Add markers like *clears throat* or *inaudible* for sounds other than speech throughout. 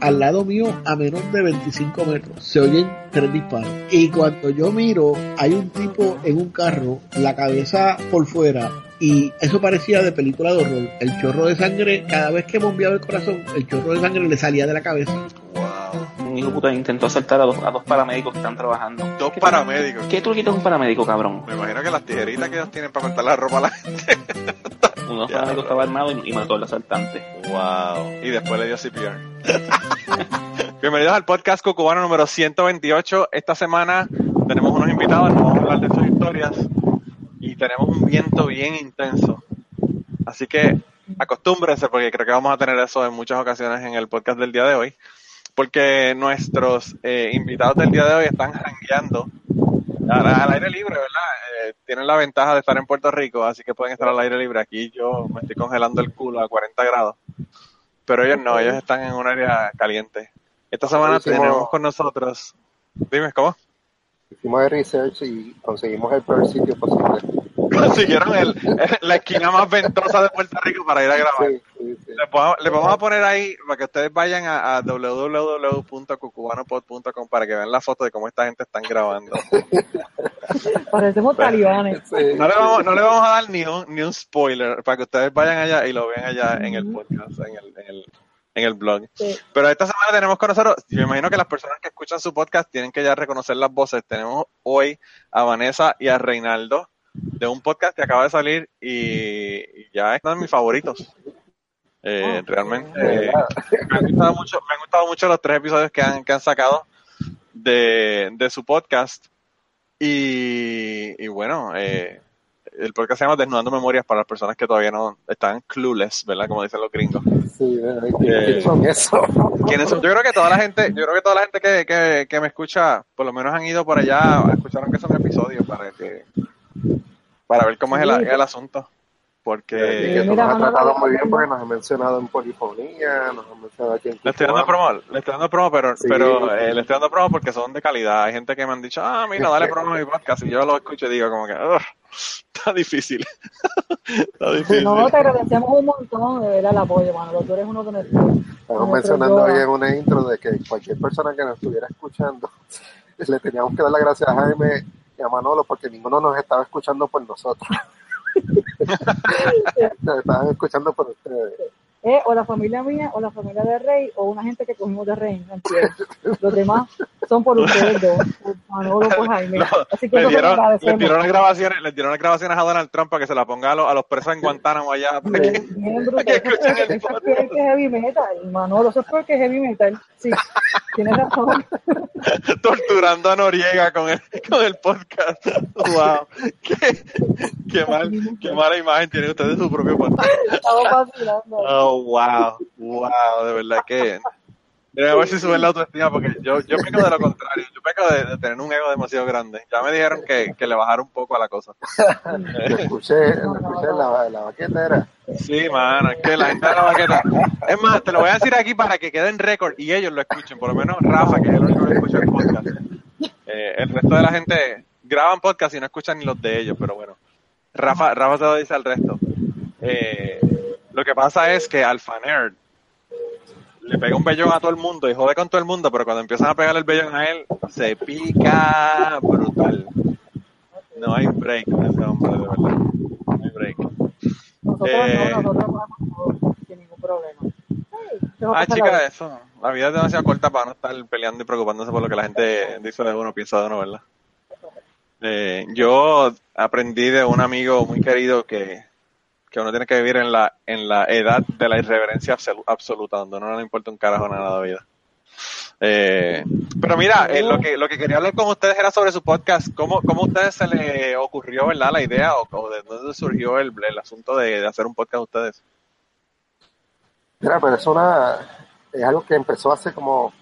al lado mío a menos de 25 metros se oyen tres disparos. Y cuando yo miro hay un tipo en un carro, la cabeza por fuera, y eso parecía de película de horror. El chorro de sangre, cada vez que bombeaba el corazón, el chorro de sangre le salía de la cabeza. Un hijo puta intentó asaltar a dos, a dos paramédicos que están trabajando. Dos paramédicos. ¿Qué truquito es un paramédico, cabrón? Me imagino que las tijeritas que ellos tienen para cortar la ropa a la gente. *laughs* Uno paramédico estaba armado y, y, mató al asaltante. Wow. Y después le dio CPR. *laughs* Bienvenidos al podcast Cucubano número 128. Esta semana tenemos unos invitados, nos vamos a hablar de sus historias y tenemos un viento bien intenso. Así que acostúmbrense porque creo que vamos a tener eso en muchas ocasiones en el podcast del día de hoy. Porque nuestros eh, invitados del día de hoy están jangueando al, aire libre, ¿verdad? Eh, tienen la ventaja de estar en Puerto Rico, así que pueden estar al aire libre. Aquí yo me estoy congelando el culo a 40 grados. Pero ellos no, ellos están en un área caliente. Esta semana tenemos con nosotros. Dime, ¿cómo? Hicimos el research y conseguimos el peor sitio posible. *laughs* Consiguieron el, la esquina más ventosa de Puerto Rico para ir a grabar. Sí, sí, sí. Le, vamos a poner ahí para que ustedes vayan a, a www.cucubanopod.com para que vean la foto de cómo esta gente están grabando. *laughs* Parecemos talibanes. No, le vamos, no le vamos a dar ni un, ni un spoiler para que ustedes vayan allá y lo vean allá en el podcast, en el, en el, en el blog. Sí. Pero esta semana tenemos con nosotros, yo me imagino que las personas que escuchan su podcast tienen que ya reconocer las voces. Tenemos hoy a Vanessa y a Reinaldo de un podcast que acaba de salir y, y ya es uno de mis favoritos. Eh, realmente eh, me, han gustado mucho, me han gustado mucho los tres episodios que han, que han sacado de, de su podcast. Y, y bueno, eh, el podcast se llama Desnudando Memorias para las personas que todavía no están clueless, ¿verdad? Como dicen los gringos. Sí, ¿quiénes son eso? ¿Quiénes son? Yo creo que toda la gente, yo creo que toda la gente que, que, que me escucha, por lo menos han ido por allá a escuchar aunque son episodios para que para ver cómo es el, el asunto. Porque Y que nos has tratado muy bien porque nos has mencionado en polifonía, nos has mencionado aquí en le estoy dando promo, le estoy dando promo, pero, Sí. pero eh, le estoy dando promo porque son de calidad. Hay gente que me han dicho, ah, mira, dale promo a mi podcast. Y yo lo escucho y digo como que, "Ugh, está difícil. *laughs* está difícil. No, te agradecemos un montón de ver el apoyo, mano. Tú eres uno de nuestros. Estamos mencionando hoy en una intro de que cualquier persona que nos estuviera escuchando, *laughs* le teníamos que dar las gracias a Jaime y a Manolo porque ninguno nos estaba escuchando por nosotros. *laughs* nos estaban escuchando por ustedes. Eh, o la familia mía, o la familia de Rey, o una gente que cogimos de Rey. Los demás son por ustedes dos, por Manolo, por Jaime. No, Así que le eso se lo dieron, le agradecemos. dieron las grabaciones, dieron las grabaciones a Donald Trump para que se la ponga a los, a los presos en Guantánamo allá. para que- Bien, bien brutal. *laughs* que escuchen el Eso es que heavy metal, Manolo. Eso es peor que heavy metal. Sí, tienes razón. *laughs* torturando a Noriega con el, con el podcast. Wow. Qué, qué, mal, qué mala imagen tiene usted de su propio podcast. Estamos vacilando. Oh, wow. Wow, de verdad que. Debe ver si sube la autoestima porque yo, yo peco de lo contrario. Yo peco de, de tener un ego demasiado grande. Ya me dijeron que, que le bajara un poco a la cosa. *laughs* Lo escuché, lo escuché en la, la baquetera. Sí, mano, es que la gente de la baqueta. Es más, te lo voy a decir aquí para que quede en récord y ellos lo escuchen, por lo menos Rafa, que es el único que escucha el podcast. Eh, el resto de la gente graban podcast y no escuchan ni los de ellos, pero bueno. Rafa, Rafa se lo dice al resto. Eh, lo que pasa es que Alpha Nerd le pega un bellón a todo el mundo y jode con todo el mundo, pero cuando empiezan a pegar el bellón a él, se pica brutal. No hay break con ese hombre, de verdad. No hay break. Nosotros Eh. no, nosotros vamos sin ningún problema. Ah, chica, eso. La vida es demasiado corta para no estar peleando y preocupándose por lo que la gente dice de uno, piensa de uno, ¿verdad? Eh, yo aprendí de un amigo muy querido que, que uno tiene que vivir en la, en la edad de la irreverencia absolu- absoluta, donde a no le importa un carajo nada de vida. Eh, pero mira, eh, lo que lo que quería hablar con ustedes era sobre su podcast. ¿Cómo, cómo a ustedes se les ocurrió, verdad, la idea o, de dónde surgió el, el asunto de, de hacer un podcast ustedes? Mira, pero es una, es algo que empezó hace como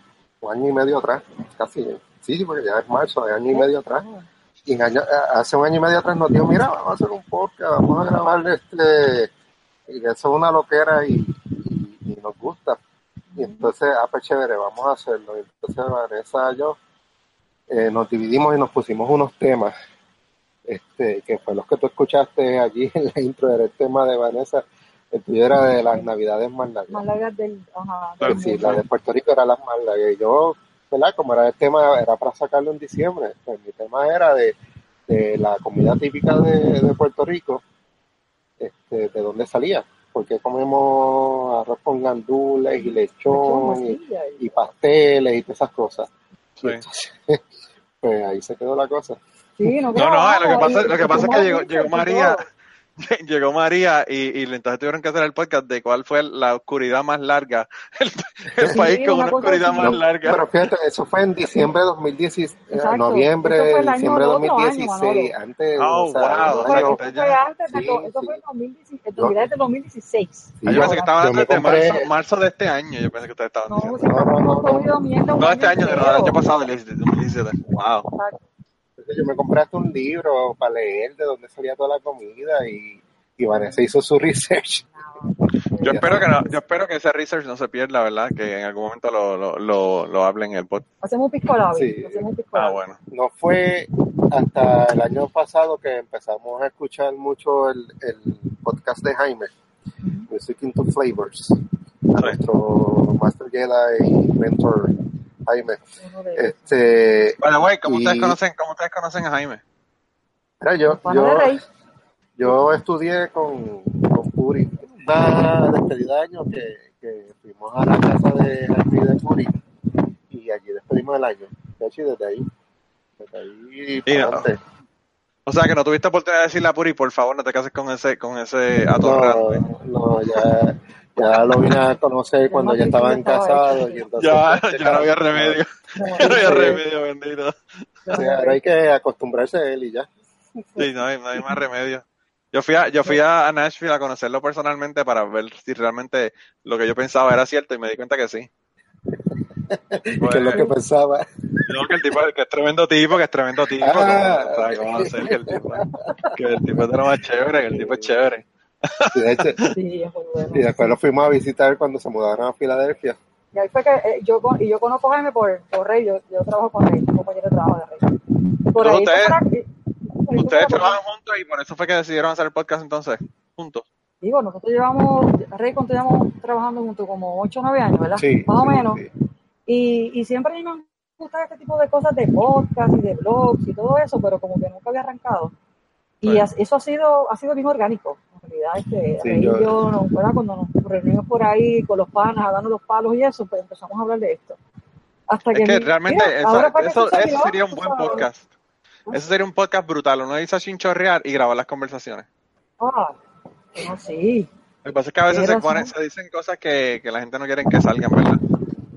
un año y medio atrás, casi, sí, porque ya es marzo, de año y medio atrás. Y en año- hace un año y medio atrás nos dijo, mira, vamos a hacer un podcast, vamos a grabar este, y eso es una loquera y, y, y nos gusta. Y entonces, ah, pues chévere, vamos a hacerlo. Y entonces Vanessa y yo eh, nos dividimos y nos pusimos unos temas, este, que fue los que tú escuchaste allí en la intro del tema de Vanessa, El tuyo era de las navidades más largas. Más largas del, ajá, del Sí, la de Puerto Rico era las más largas. Y yo, ¿verdad? Como era el tema, era para sacarlo en diciembre. Pues mi tema era de, de la comida típica de, de Puerto Rico, este, de dónde salía. Porque comemos arroz con gandules y lechón y, pasteles y todas esas cosas. Sí. Entonces, *laughs* pues ahí se quedó la cosa. Sí, no, No, lo que pasa, lo que pasa es que llegó, llegó María, todo. *laughs* llegó María y, y entonces tuvieron que hacer el podcast de cuál fue la oscuridad más larga, *laughs* el, el Sí, país con una oscuridad así. más No, larga. pero fíjate, eso fue en diciembre de 2016, eh, Exacto. noviembre, diciembre de del otro año, 2016, Manolo. antes, Oh, o sea, wow. Eso fue, año- eso antes de Sí, eso sí. fue en 2016, en Yo- Navidades del 2016. Sí, Ah, yo pensé que estaban me de marzo, marzo de este año, yo pensé que ustedes estaban No, diciendo. No, este año, no, el año pasado, del 2017. Wow. Exacto. Entonces yo me compré hasta un libro para leer de dónde salía toda la comida y, y Vanessa hizo su *laughs* research. Yo espero que no, yo espero que ese research no se pierda, ¿verdad? Que en algún momento lo, lo, lo, lo hablen en el podcast. Hacemos un pisco labi, Sí. hacemos un pisco Ah, bueno. No fue hasta el año pasado que empezamos a escuchar mucho el, el podcast de Jaime, Music into Flavors, a nuestro Master Jedi y mentor Jaime. Este, Vale, güey, ¿cómo, ustedes conocen, ¿cómo ustedes conocen a Jaime? era yo, yo, yo estudié con, con Puri, una despedida de año que, que fuimos a la casa de Jaime de Puri y allí despedimos el año. De hecho, desde ahí, desde ahí Y no. O sea, que no tuviste oportunidad de decirle a Puri, por favor, no te cases con ese, con ese atorrante. No, no, ya, ya lo vine a conocer cuando ya estaban estaba casados y entonces Ya, pues, ya no había remedio. No, Ya no había remedio, bendito. o sea, ahora hay que acostumbrarse a él y ya. Sí, no hay, no hay más remedio. Yo fui, a, yo fui a a Nashville a conocerlo personalmente para ver si realmente lo que yo pensaba era cierto y me di cuenta que sí. *laughs* que es lo que pensaba. No, que el tipo que es tremendo tipo, que es tremendo tipo. Ah. ¿cómo, sabes cómo hacer que el tipo, que el tipo es de lo más chévere, que el tipo es chévere. Y, de hecho, Sí, es muy bueno. y después lo fuimos a visitar cuando se mudaron a Filadelfia. Y ahí fue que eh, yo, con- y yo conozco a Jaime por, por Rey, yo, yo trabajo con Rey, un compañero de trabajo de Rey. Por Pero ahí ustedes- para- Ustedes para- trabajan juntos y por eso fue que decidieron hacer el podcast entonces, juntos. Digo, nosotros llevamos, Rey, ¿cuánto llevamos trabajando juntos? Como 8 o 9 años, ¿verdad? Sí, Más o menos. sí. Y, y siempre a mí me gusta este tipo de cosas de podcast y de blogs y todo eso, pero como que nunca había arrancado. Y Bueno. eso ha sido, ha sido bien orgánico. En realidad, este, Sí, yo- yo, ¿verdad? cuando nos reunimos por ahí con los panas, a darnos los palos y eso, pues empezamos a hablar de esto. Hasta que, Es que mi- realmente mira, eso, fue que eso, eso sería un buen sabes. podcast. Eso sería un podcast brutal. Uno dice a chinchorrear y grabar las conversaciones. Ah, no, sí. Lo que pasa es que a veces se, ponen, se dicen cosas que, que la gente no quiere que salgan, ¿verdad?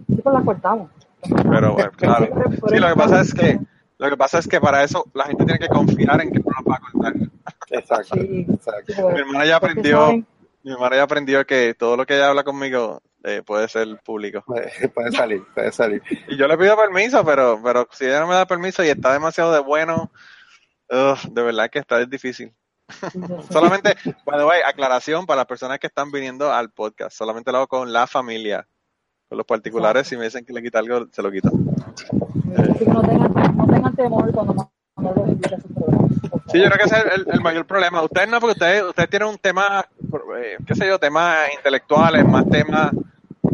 Sí, pues las cortamos. Pero bueno, *laughs* claro. Sí, lo que eso- pasa es que lo que pasa es que para eso la gente tiene que confiar en que no las va a contar. Exacto, Sí. Mi hermana ya aprendió, saben- mi hermana ya aprendió que todo lo que ella habla conmigo eh, puede ser público. Puede, *laughs* puede salir, puede salir. Y yo le pido permiso, pero, pero si ella no me da permiso y está demasiado de bueno, ugh, de verdad que está difícil. *laughs* Solamente, by the way, aclaración para las personas que están viniendo al podcast. Solamente lo hago con la familia. Con los particulares, si me dicen que le quita algo, se lo quito. Así temor cuando programas. por Sí, yo creo que ese es el, mayor problema. Ustedes no, porque ustedes, ustedes tienen un tema, eh, qué sé yo, temas intelectuales, más temas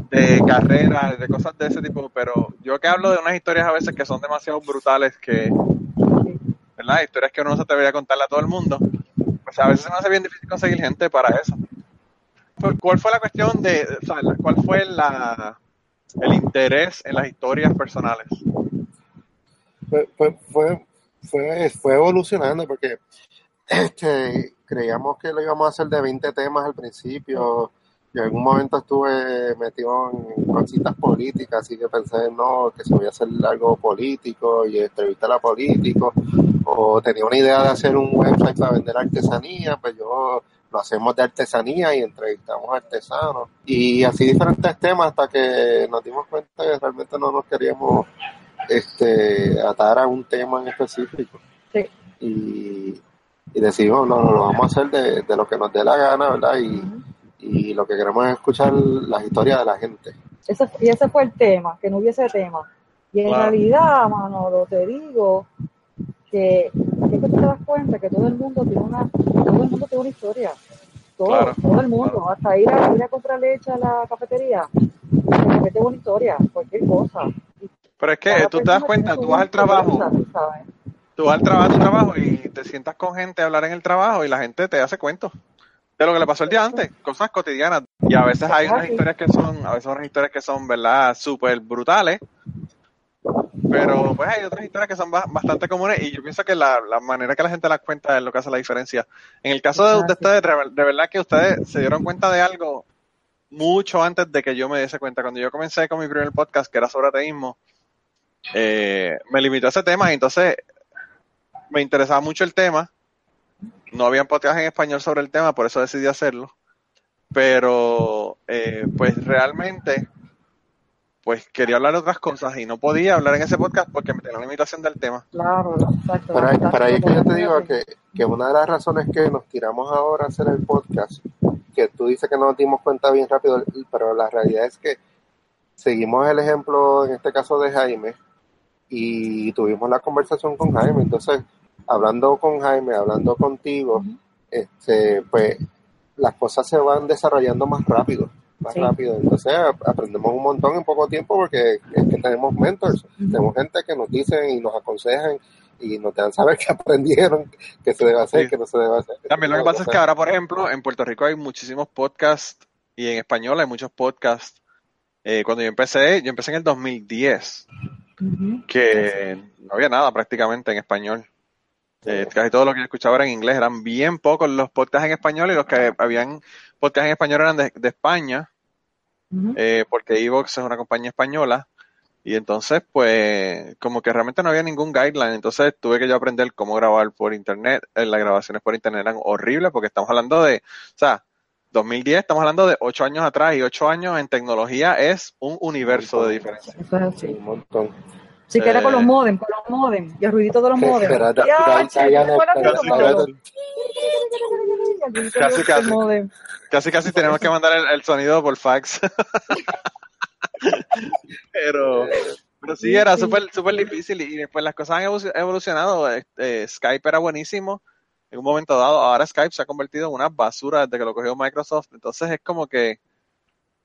de carrera, de cosas de ese tipo, pero yo que hablo de unas historias a veces que son demasiado brutales, que, ¿verdad? Historias que uno no se atrevería a contarle a todo el mundo. Pues a veces se me hace bien difícil conseguir gente para eso. ¿Cuál fue la cuestión de, o sea, cuál fue la, el interés en las historias personales? Fue, fue, fue, fue, evolucionando porque *clears throat* este, creíamos que lo íbamos a hacer de 20 temas al principio. Y en algún momento estuve metido en cositas políticas, así que pensé, no, que se voy a hacer algo político y entrevistar a políticos. O tenía una idea de hacer un website para vender artesanía, pues yo lo hacemos de artesanía y entrevistamos artesanos. Y así diferentes temas hasta que nos dimos cuenta que realmente no nos queríamos este, atar a un tema en específico. Sí. Y, y decidimos, no, lo vamos a hacer de, de lo que nos dé la gana, ¿verdad? Y, y lo que queremos es escuchar las historias de la gente. Ese, y ese fue el tema, que no hubiese tema. Y en Claro. realidad, Manolo, te digo que es que tú te das cuenta que todo el mundo tiene una, todo el mundo tiene una historia. Todo todo, Claro. todo el mundo, hasta ir a, ir a comprar leche a la cafetería. De repente una historia, cualquier cosa. Pero es que cada tú te das cuenta, tú vas al trabajo, tú sabes. tú vas al trabajo, y te sientas con gente a hablar en el trabajo y la gente te hace cuentos de lo que le pasó el día antes, cosas cotidianas. Y a veces hay unas historias que son, a veces unas historias que son, ¿verdad?, súper brutales. Pero pues hay otras historias que son ba- bastante comunes y yo pienso que la, la manera que la gente las cuenta es lo que hace la diferencia. En el caso de, ustedes, de, de verdad que ustedes se dieron cuenta de algo mucho antes de que yo me diese cuenta. Cuando yo comencé con mi primer podcast, que era sobre ateísmo, eh, me limitó a ese tema y entonces me interesaba mucho el tema. No había podcast en español sobre el tema, por eso decidí hacerlo. Pero, eh, pues realmente, pues quería hablar de otras cosas y no podía hablar en ese podcast porque me tenía la limitación del tema. Claro, exacto. Pero ahí, exacto, pero ahí es que yo te digo que, que una de las razones que nos tiramos ahora a hacer el podcast, que tú dices que no nos dimos cuenta bien rápido, pero la realidad es que seguimos el ejemplo, en este caso de Jaime, y tuvimos la conversación con Jaime. Entonces, hablando con Jaime, hablando contigo, este, pues las cosas se van desarrollando más rápido, más Sí. rápido. Entonces ap- aprendemos un montón en poco tiempo porque es que tenemos mentors, tenemos gente que nos dicen y nos aconsejan y nos dan saber *laughs* que aprendieron, que se debe hacer, Sí. que no se debe hacer. También lo que pasa es que ahora, por ejemplo, en Puerto Rico hay muchísimos podcasts y en español hay muchos podcasts. Eh, cuando yo empecé, yo empecé en el 2010, Que no había nada prácticamente en español. Eh, casi todo lo que yo escuchaba era en inglés, eran bien pocos los podcasts en español y los que habían podcasts en español eran de, de España, eh, porque Evox es una compañía española. Y entonces, pues, como que realmente no había ningún guideline. Entonces tuve que yo aprender cómo grabar por internet. Eh, las grabaciones por internet eran horribles porque estamos hablando de, o sea, 2010, estamos hablando de ocho años atrás y ocho años en tecnología es un universo de diferencia. Eso es Sí, así. un montón. Sí, que era con los Eh, modem, con los modem. Y el ruidito de los modem. Casi, casi. modem. Casi, casi tenemos que mandar el, el sonido por fax. pero, pero sí, era súper súper difícil y después las cosas han evo- evolucionado. Este, Skype era buenísimo en un momento dado. Ahora Skype se ha convertido en una basura desde que lo cogió Microsoft. Entonces es como que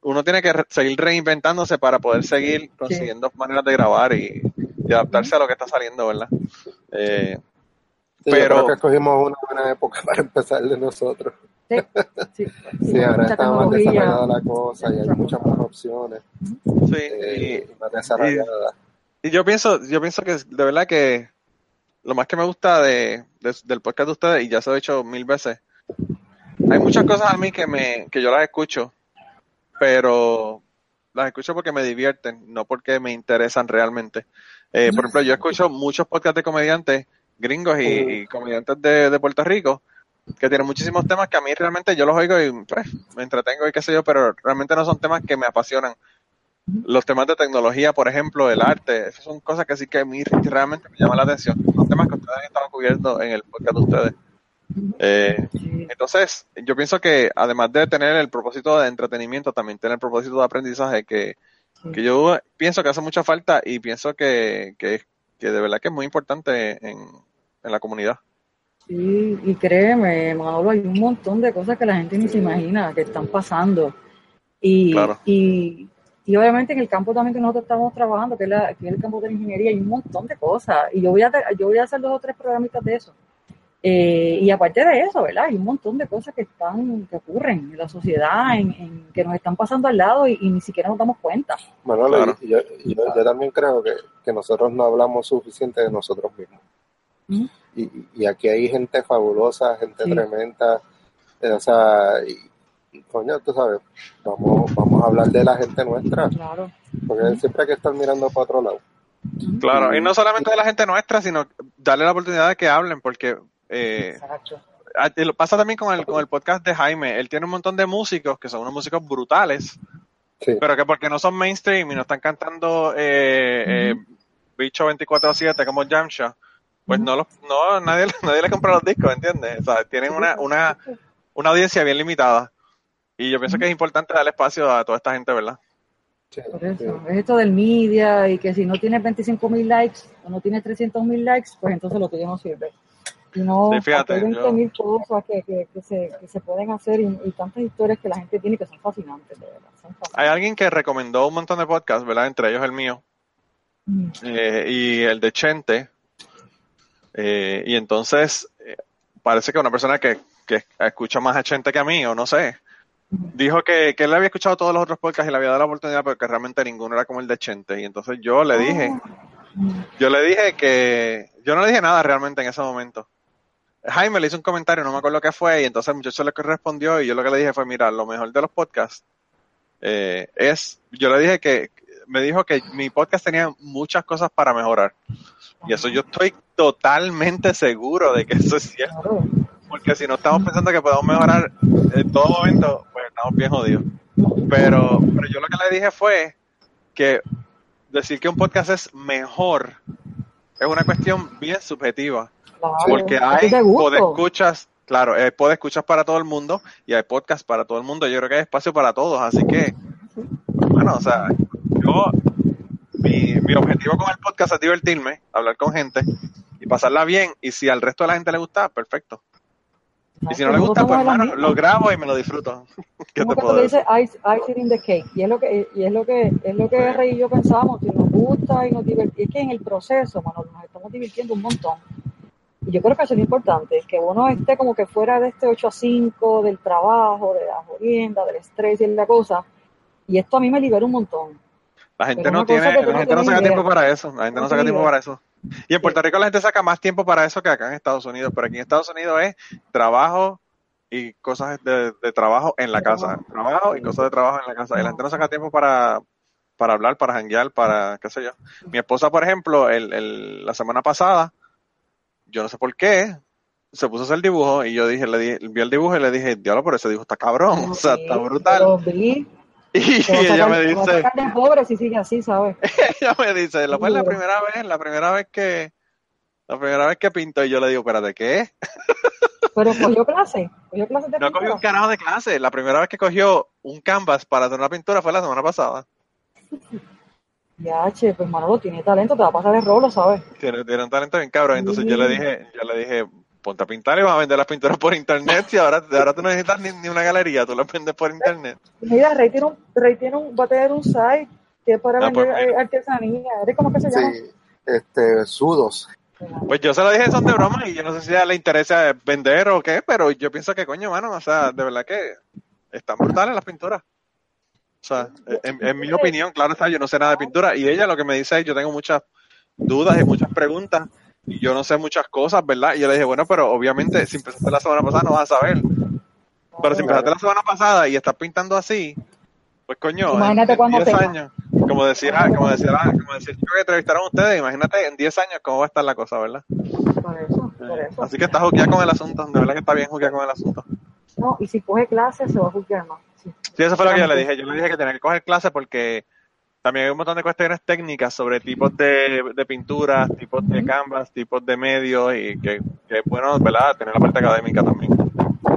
uno tiene que re- seguir reinventándose para poder seguir consiguiendo maneras de grabar y, y adaptarse a lo que está saliendo, ¿verdad? Eh, Sí, yo Pero- creo que escogimos una buena época para empezar de nosotros. Sí, sí, *laughs* Sí, ahora está más desarrollada la cosa y hay Muchas más opciones sí, eh, y- y más desarrolladas. Y yo pienso, yo pienso que de verdad que lo más que me gusta de, de- del podcast de ustedes, y ya se lo he dicho mil veces, hay muchas cosas a mí que me, que yo las escucho, pero las escucho porque me divierten, no porque me interesan realmente. Eh, por ejemplo, yo escucho muchos podcasts de comediantes gringos y, y comediantes de, de Puerto Rico que tienen muchísimos temas que a mí realmente yo los oigo y pues, me entretengo y qué sé yo, pero realmente no son temas que me apasionan. Los temas de tecnología, por ejemplo, el arte, esas son cosas que sí que a mí realmente me llaman la atención. Son temas que ustedes han estado cubriendo en el podcast de ustedes. Eh, entonces, yo pienso que además de tener el propósito de entretenimiento, también tener el propósito de aprendizaje que, que yo pienso que hace mucha falta y pienso que, que, que de verdad que es muy importante en, en la comunidad. Sí, y créeme, Manolo, hay un montón de cosas que la gente ni se imagina que están pasando. Y, Claro. y, y obviamente en el campo también que nosotros estamos trabajando, que es, la- que es el campo de la ingeniería, hay un montón de cosas. Y yo voy a, yo voy a hacer dos o tres programitas de eso. Eh, y aparte de eso, ¿verdad? Hay un montón de cosas que están, que ocurren en la sociedad, en, en- que nos están pasando al lado y, y ni siquiera nos damos cuenta. Manolo, Claro. y yo, y yo, yo también creo que, que nosotros no hablamos suficiente de nosotros mismos. Y, y aquí hay gente fabulosa, gente Sí. tremenda, eh, o sea, y, coño, tú sabes, vamos, vamos a hablar de la gente nuestra, Claro. porque siempre hay que estar mirando para otro lado. Claro, y no solamente de la gente nuestra, sino darle la oportunidad de que hablen, porque eh, pasa también con el, con el podcast de Jaime. Él tiene un montón de músicos que son unos músicos brutales, Sí. pero que porque no son mainstream y no están cantando eh, eh, bicho 24-7 como Jamsha, pues no los, no, nadie, *laughs* nadie le compra los discos, ¿entiendes? O sea, tienen una, una, una audiencia bien limitada. Y yo pienso que es importante darle espacio a toda esta gente, ¿verdad? Sí, Por sí. eso, es esto del media y que si no tienes 25 mil likes o no tienes 300 mil likes, pues entonces lo tuyo no sirve. Y no, Sí, fíjate, hay yo- 20.000 cosas que, que, que se, que se pueden hacer y, y tantas historias que la gente tiene que son fascinantes, de verdad. Son fascinantes. Hay alguien que recomendó un montón de podcasts, ¿verdad? Entre ellos el mío Mm. eh, y el de Chente. Eh, y entonces eh, parece que una persona que, que escucha más a Chente que a mí, o no sé, dijo que, que él había escuchado todos los otros podcasts y le había dado la oportunidad, pero que realmente ninguno era como el de Chente. Y entonces yo le dije, Mm. yo le dije que, yo no le dije nada realmente en ese momento. Jaime le hizo un comentario, no me acuerdo qué fue, y entonces el muchacho le respondió y yo lo que le dije fue, mira, lo mejor de los podcasts eh, es, yo le dije que, me dijo que mi podcast tenía muchas cosas para mejorar. Y eso yo estoy totalmente seguro de que eso es cierto. Porque si no estamos pensando que podemos mejorar en todo momento, pues estamos bien jodidos. Pero, pero yo lo que le dije fue que decir que un podcast es mejor es una cuestión bien subjetiva. Claro. Porque hay podescuchas, claro, hay podescuchas para todo el mundo y hay podcasts para todo el mundo. Yo creo que hay espacio para todos. Así que, bueno, o sea, yo, mi, mi objetivo con el podcast es divertirme, hablar con gente y pasarla bien. Y si al resto de la gente le gusta, perfecto. Y si no le gusta, pues hermano, lo grabo y me lo disfruto. *laughs* ¿Qué te que puedo decir? dices ice, icing in the cake y es lo que y es lo que es lo que Rey y yo pensamos si nos gusta y nos divertimos es que en el proceso bueno nos estamos divirtiendo un montón y yo creo que eso es lo importante que uno esté como que fuera de este 8 a 5 del trabajo de la jodienda del estrés y la cosa y esto a mí me libera un montón La gente no tiene, la no gente no saca idea. tiempo para eso. La gente no No saca tiempo para eso. Y en Puerto Rico la gente saca más tiempo para eso que acá en Estados Unidos. Pero aquí en Estados Unidos es trabajo y cosas de, de trabajo en la casa. Trabajo y cosas de trabajo en la casa. Y la gente no saca tiempo para, para hablar, para janguear, para qué sé yo. Mi esposa, por ejemplo, el, el, la semana pasada, yo no sé por qué, se puso a hacer dibujo y yo dije, le dije, vi el dibujo y le dije, diablo, pero ese dibujo está cabrón. *laughs* O sea, está brutal. Y ella me dice, de pobre si sigue así sabes ella me dice, lo fue la primera vez, la primera vez que, la primera vez que pinto y yo le digo, espérate, ¿qué? *laughs* pero cogió clase cogió clase de No cogió un carajo de clase. La primera vez que cogió un canvas para hacer una pintura fue la semana pasada. ya che pues Manolo tiene talento te va a pasar el rolo sabes Tiene, tiene un talento bien cabrón. Entonces yo le dije, yo le dije, ponte a pintar y vas a vender las pinturas por internet. *laughs* Y ahora, ahora tú no necesitas ni, ni una galería, tú las vendes por internet. Mira, Rey tiene un, Rey tiene un, va a tener un site que es para Ah, vender pues, mira. eh, artesanía. ¿Eres cómo que se llama? Sí, este, sudos. Pues yo se lo dije son de broma y yo no sé si a ella le interesa vender o qué, pero yo pienso que coño, mano, o sea, de verdad que están brutales las pinturas. O sea, en, en mi opinión, claro está, yo no sé nada de pintura y ella lo que me dice es, yo tengo muchas dudas y muchas preguntas yo no sé muchas cosas, ¿verdad? Y yo le dije, bueno, pero obviamente si empezaste la semana pasada no vas a saber. Pero si empezaste la semana pasada y estás pintando así, pues coño, Imagínate en, cuando 10 tenga. años, como decía, como decía, como decía el chico que entrevistaron ustedes, imagínate en 10 años cómo va a estar la cosa, ¿verdad? Por eso, por eso. Así que está juqueada con el asunto, de verdad que está bien juqueada con el asunto. No, y si coge clases se va a juzgar más. Sí. Sí, eso fue lo que yo le dije. Yo le dije que tenía que coger clases porque también hay un montón de cuestiones técnicas sobre tipos de, de pinturas, tipos de canvas, tipos de medios y que, que es bueno, ¿verdad? Tener la parte académica también.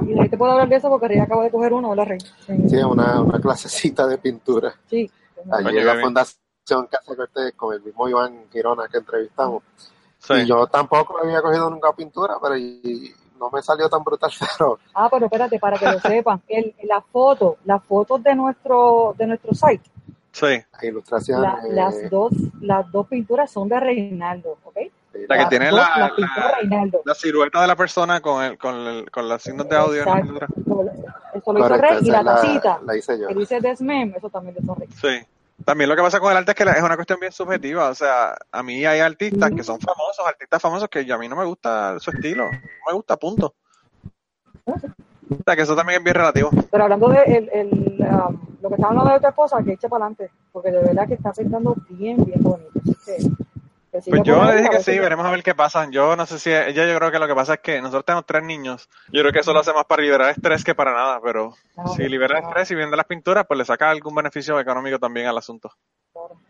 Y Rey te puedo hablar de eso porque Rey acaba de coger uno, ¿verdad, Rey? Sí. Sí, una, una clasecita de pintura. sí. Allí en la. Fundación Casa Cortés con el mismo Iván Quirona que entrevistamos. Sí. Y yo tampoco había cogido nunca pintura, pero y no me salió tan brutal, *laughs* pero Ah, pero espérate, para que lo sepan, el, la foto, las fotos de nuestro, de nuestro site, Sí. las ilustraciones... la- las dos, las dos pinturas son de Reinaldo, ¿ok? eh, La que Las tiene dos, la- las la- Reinaldo. La silueta de la persona con el, con el, con los signos de audio en la Exacto. pintura. Eso lo hizo correcto, Rey y la tacita La hice yo. que dice Desmem, eso también lo hizo Rey. Sí. También lo que pasa con el arte es que la- es una cuestión bien subjetiva. O sea, a mí hay artistas que son famosos, artistas famosos que yo- a mí no me gusta su estilo. No me gusta, punto. O sea, que eso también es bien relativo. Pero hablando de el, el, um, lo que estaba hablando de otra cosa, que eche para adelante, porque de verdad que está pintando bien, bien bonito. Así que, que Pues yo le dije que sí, veremos a ver qué pasa. Yo no sé si ella, yo creo que lo que pasa es que nosotros tenemos tres niños. Yo creo que eso lo hace más para liberar estrés que para nada, pero si libera estrés y vende las pinturas, pues le saca algún beneficio económico también al asunto. claro.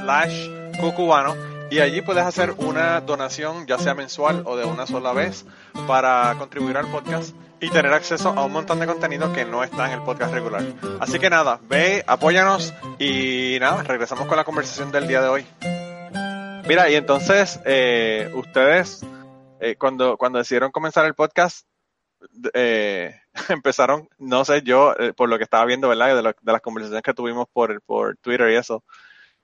slash cucubano y allí puedes hacer una donación ya sea mensual o de una sola vez para contribuir al podcast y tener acceso a un montón de contenido que no está en el podcast regular. Así que nada, ve, apóyanos y nada, regresamos con la conversación del día de hoy. Mira, y entonces eh, ustedes eh, cuando, cuando decidieron comenzar el podcast, eh, *laughs* empezaron, no sé, yo, eh, por lo que estaba viendo, ¿verdad? De, lo- de las conversaciones que tuvimos por, por Twitter y eso,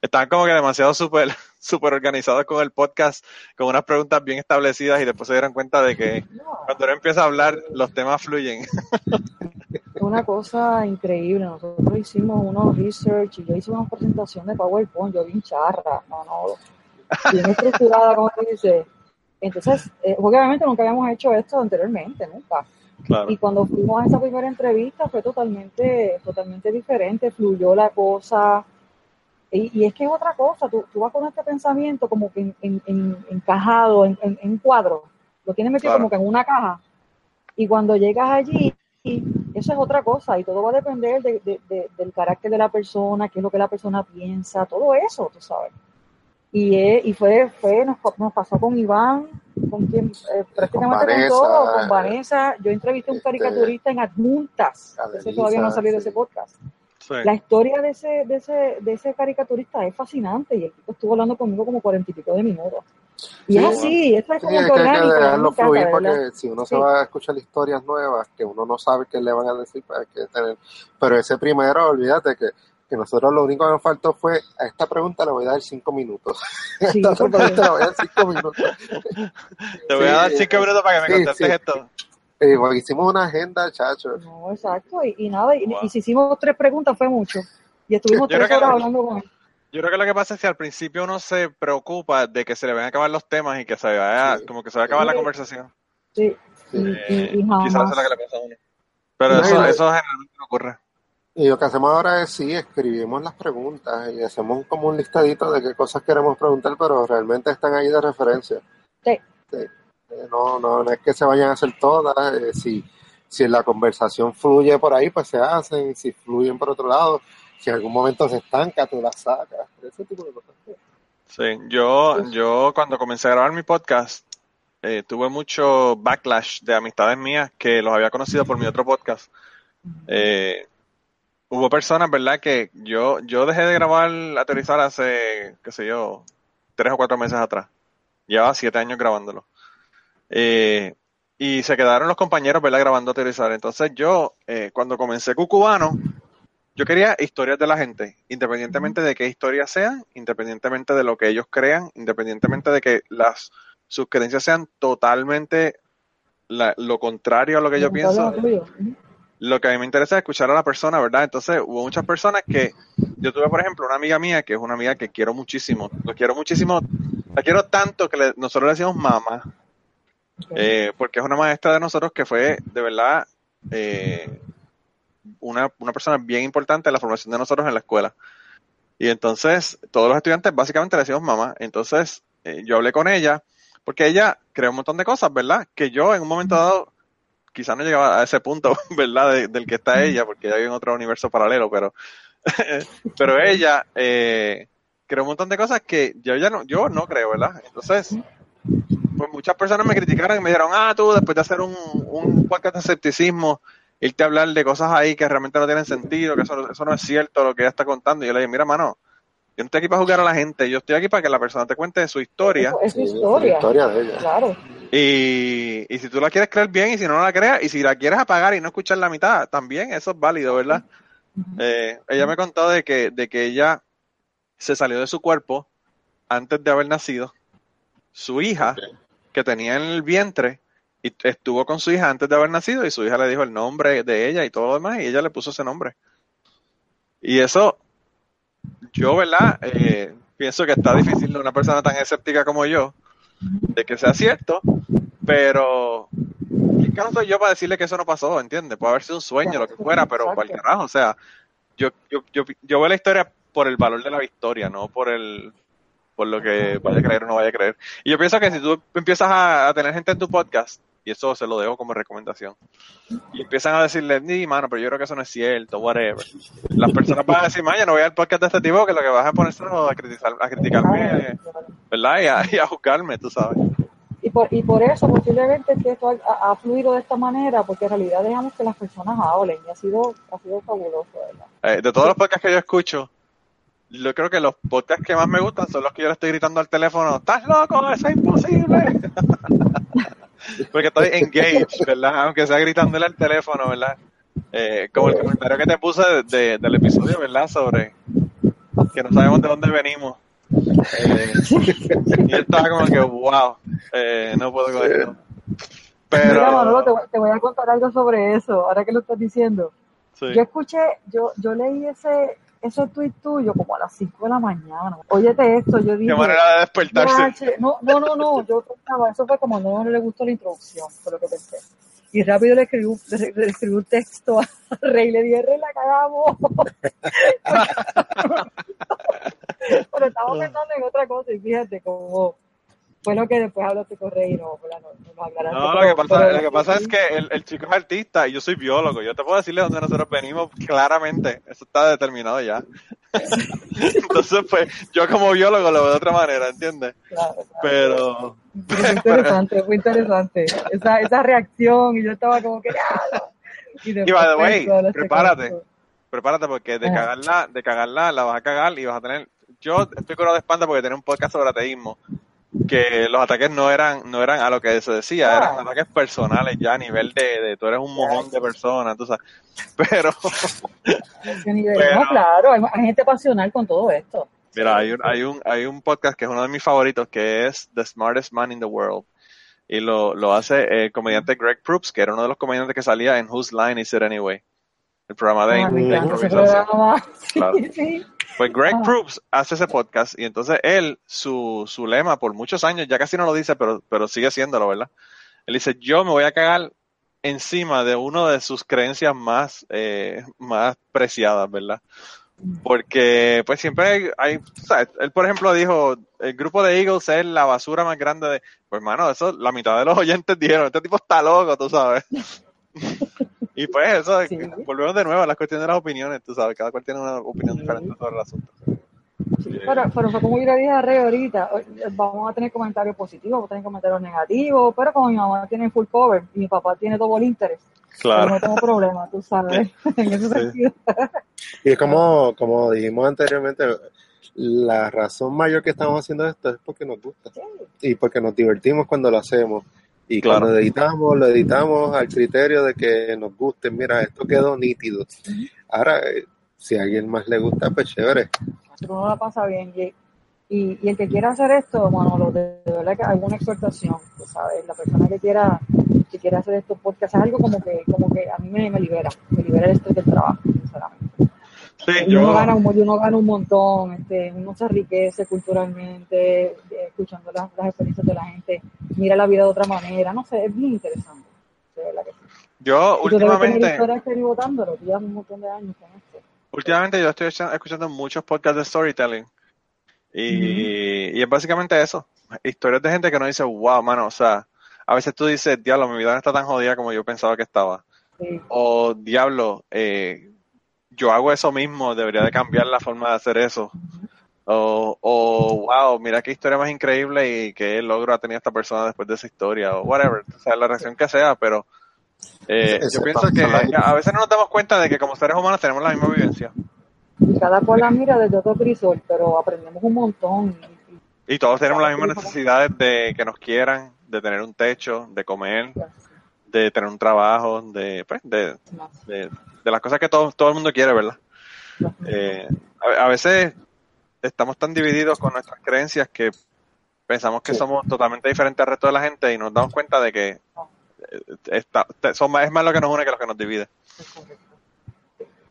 estaban como que demasiado súper *laughs* súper organizados con el podcast, con unas preguntas bien establecidas y después se dieron cuenta de que cuando uno empieza a hablar, los temas fluyen. *laughs* Una cosa increíble. Nosotros hicimos unos research y yo hice una presentación de PowerPoint, yo bien charra, no, no, bien estructurada, como tú dices. Entonces, eh, obviamente nunca habíamos hecho esto anteriormente, nunca. Claro. Y cuando fuimos a esa primera entrevista fue totalmente, totalmente diferente, fluyó la cosa. Y, y es que es otra cosa, tú, tú vas con este pensamiento como que en- en- en- encajado en, en, en cuadro, lo tienes metido Claro. como que en una caja. Y cuando llegas allí, eso es otra cosa, y todo va a depender de- de- de- del carácter de la persona, qué es lo que la persona piensa, todo eso, tú sabes. Y, eh, y fue, fue nos, nos pasó con Iván, con quien eh, prácticamente con, Vanessa, todo, con eh, Vanessa. Yo entrevisté a un este, caricaturista en Adjuntas, ese todavía no ha salido de ese podcast. Sí. La historia de ese, de ese, de ese caricaturista es fascinante y el tipo estuvo hablando conmigo como cuarenta y pico de minutos. Y Sí, es así, esto es Sí, como que hay que dejarlo fluir porque verdad. si uno se va a escuchar historias nuevas que uno no sabe qué le van a decir, pues hay que tener. Pero ese primero, olvídate que, que nosotros lo único que nos faltó fue a esta pregunta le voy a dar cinco minutos. Sí, *laughs* esta pregunta le voy a dar cinco minutos. *laughs* Te voy a dar Sí, cinco minutos para que me sí, contestes sí. esto. Eh, porque hicimos una agenda, chacho. No, exacto, y, y nada, y, Wow. y si hicimos tres preguntas fue mucho. Y estuvimos Yo tres horas hablando con él. Yo creo que lo que pasa es que al principio uno se preocupa de que se le van a acabar los temas y que se vaya, Sí. como que se va a acabar la Sí. conversación. Sí, Sí. y, y, y Eh, jamás. quizás eso es lo que le pasa a uno. Pero No, eso, eso generalmente no ocurre. Y lo que hacemos ahora es sí, escribimos las preguntas y hacemos como un listadito de qué cosas queremos preguntar, pero realmente están ahí de referencia. Sí. Sí. Eh, No, no, no es que se vayan a hacer todas. eh, si, si la conversación fluye por ahí, pues se hacen. Si fluyen por otro lado, si en algún momento se estanca, tú las sacas. Ese tipo de cosas. Sí, yo, yo cuando comencé a grabar mi podcast, eh, tuve mucho backlash de amistades mías que los había conocido por mi otro podcast. Eh, hubo personas, ¿verdad? Que yo, yo dejé de grabar Aterrizar hace, qué sé yo, tres o cuatro meses atrás. Llevaba siete años grabándolo. Eh, y se quedaron los compañeros, ¿verdad? Grabando Aterrizar. Entonces yo, eh, cuando comencé Cucubano, yo quería historias de la gente, independientemente de qué historias sean, independientemente de lo que ellos crean, independientemente de que las sus creencias sean totalmente la- lo contrario a lo que yo pienso. Lo que a mí me interesa es escuchar a la persona, ¿verdad? Entonces hubo muchas personas que yo tuve, por ejemplo, una amiga mía que es una amiga que quiero muchísimo, lo quiero muchísimo, la quiero tanto que le- nosotros le decimos mamá, eh, porque es una maestra de nosotros que fue de verdad eh, una, una persona bien importante en la formación de nosotros en la escuela. Y entonces todos los estudiantes básicamente le decimos mamá. Entonces eh, yo hablé con ella porque ella creó un montón de cosas, ¿verdad? Que yo en un momento dado quizás no llegaba a ese punto, *laughs* ¿verdad? De- del que está ella, porque ella vive en otro universo paralelo, pero, *laughs* pero ella eh, creó un montón de cosas que yo ya no, yo no creo, ¿verdad? Entonces, pues muchas personas me criticaron y me dijeron, ah, tú después de hacer un, un podcast de escepticismo, irte a hablar de cosas ahí que realmente no tienen sentido, que eso, eso no es cierto lo que ella está contando. Y yo le dije, mira, mano, yo no estoy aquí para jugar a la gente, yo estoy aquí para que la persona te cuente su historia. Es su Sí, historia. La historia de ella. Claro. Y, y si tú la quieres creer bien y si no, no la creas, y si la quieres apagar y no escuchar la mitad, también eso es válido, ¿verdad? Eh, ella me contó de que, de que ella se salió de su cuerpo antes de haber nacido. Su hija, que tenía en el vientre, y estuvo con su hija antes de haber nacido, y su hija le dijo el nombre de ella y todo lo demás, y ella le puso ese nombre. Y eso, yo, ¿verdad? Eh, pienso que está difícil de una persona tan escéptica como yo de que sea cierto, pero ¿qué no soy yo para decirle que eso no pasó? ¿Entiendes? Puede haber sido un sueño, lo que fuera, pero para el carajo, o sea, yo, yo, yo, yo veo la historia por el valor de la victoria, no por el por lo que vaya a creer o no vaya a creer. Y yo pienso que si tú empiezas a, tener gente en tu podcast, y eso se lo dejo como recomendación, y empiezan a decirle, ni mano, pero yo creo que eso no es cierto, whatever. Las personas van a decir, man, no voy al podcast de este tipo, que lo que vas a ponerse a, criticar, a criticarme, ¿verdad? Y a, y a juzgarme, tú sabes. Y por, y por eso posiblemente que esto ha, fluido de esta manera, porque en realidad dejamos que las personas hablen y ha sido, ha sido fabuloso, ¿verdad? Eh, de todos los podcasts que yo escucho, yo creo que los podcasts que más me gustan son los que yo le estoy gritando al teléfono, ¡estás loco! ¡Eso es imposible! *laughs* porque estoy engaged, ¿verdad? Aunque sea gritándole al teléfono, ¿verdad? Eh, como el comentario que te puse de, del episodio, ¿verdad? Sobre que no sabemos de dónde venimos. Eh, y estaba como que, wow, eh, no puedo con esto. Pero... Mira, Manolo, te, voy a contar algo sobre eso, ahora que lo estás diciendo. Yo escuché, yo, yo leí ese, ese tuit tuyo como a las 5 de la mañana. Óyete esto, yo dije... Qué manera de despertarse. No, no, no, no, yo pensaba, eso fue como no, no le gustó la introducción, fue lo que pensé. Y rápido le escribí, le, escribí un texto a *laughs* Rey, le dije, Rey, la cagamos. *laughs* Pero estaba pensando en otra cosa y fíjate como fue lo que después hablaste con Rey no, no, no, no lo, que pasa, lo que pasa es que el, el, chico es artista y yo soy biólogo. Yo te puedo decirle dónde nosotros venimos claramente. Eso está determinado ya. *laughs* Entonces, pues, yo como biólogo lo veo de otra manera, ¿entiendes? Claro, Pero... fue interesante, fue interesante. Esa, esa reacción y yo estaba como que... Y, y by the way, prepárate. Prepárate porque de cagarla, de cagarla la vas a cagar y vas a tener... Yo estoy curado de espalda porque tengo un podcast sobre ateísmo que los ataques no eran no eran a lo que se decía, eran ah. ataques personales ya a nivel de, de tú eres un mojón de personas, tú sabes. *laughs* Pero, no, claro, hay, gente pasional con todo esto. Mira, hay un, hay un hay un podcast que es uno de mis favoritos que es The Smartest Man in the World. Y lo, lo hace el comediante Greg Proops, que era uno de los comediantes que salía en Whose Line Is It Anyway, el programa de, ah, *laughs* Pues Greg ah. Proops hace ese podcast y entonces él, su, su lema por muchos años, ya casi no lo dice, pero, pero sigue haciéndolo, ¿verdad? Él dice, yo me voy a cagar encima de uno de sus creencias más, eh, más preciadas, ¿verdad? Porque pues siempre hay, ¿sabes? él por ejemplo dijo, el grupo de Eagles es la basura más grande de, pues hermano, eso la mitad de los *laughs* oyentes dijeron, este tipo está loco, tú sabes. *laughs* Y pues eso, volvemos de nuevo a la cuestión de las opiniones, tú sabes, cada cual tiene una opinión diferente sobre el asunto. Sí, pero, pero como yo le dije a Rey ahorita, vamos a tener comentarios positivos, vamos a tener comentarios negativos, pero como mi mamá tiene full cover y mi papá tiene double interest, claro. no tengo problema, tú sabes, *laughs* *laughs* en ese sentido. Y es como, como dijimos anteriormente, la razón mayor que estamos haciendo esto es porque nos gusta y porque nos divertimos cuando lo hacemos. Y cuando editamos, lo editamos al criterio de que nos guste. Mira, esto quedó nítido. Ahora, eh, si a alguien más le gusta, pues chévere. Uno la pasa bien. Y, y, el que quiera hacer esto, bueno, de, de verdad que alguna exhortación, ¿sabes? La persona que quiera que quiera hacer esto, porque es algo como que, como que a mí me, me libera, me libera el estrés del trabajo, sinceramente. Sí, uno, gana un, uno gana un montón, este, uno se enriquece culturalmente, eh, escuchando las, las, experiencias de la gente, mira la vida de otra manera, no sé, es bien interesante. Yo últimamente... un montón de años con esto. Últimamente yo estoy escuchando muchos podcasts de storytelling y, y es básicamente eso, historias de gente que no dice, wow, mano, o sea, a veces tú dices, diablo, mi vida no está tan jodida como yo pensaba que estaba. O, diablo, eh, yo hago eso mismo, debería de cambiar la forma de hacer eso. O, o, wow, mira qué historia más increíble y qué logro ha tenido esta persona después de esa historia, o whatever, o sea, la reacción que sea, pero eh, yo pienso que a veces no nos damos cuenta de que como seres humanos tenemos la misma vivencia. Y cada cual la mira desde otro crisol, pero aprendemos un montón. Y, todos tenemos las mismas necesidades de que nos quieran, de tener un techo, de comer, de tener un trabajo, de, pues, de, de de las cosas que todo, todo el mundo quiere, ¿verdad? Eh, a, veces estamos tan divididos con nuestras creencias que pensamos que somos totalmente diferentes al resto de la gente y nos damos cuenta de que eh, está, son más, es más lo que nos une que lo que nos divide.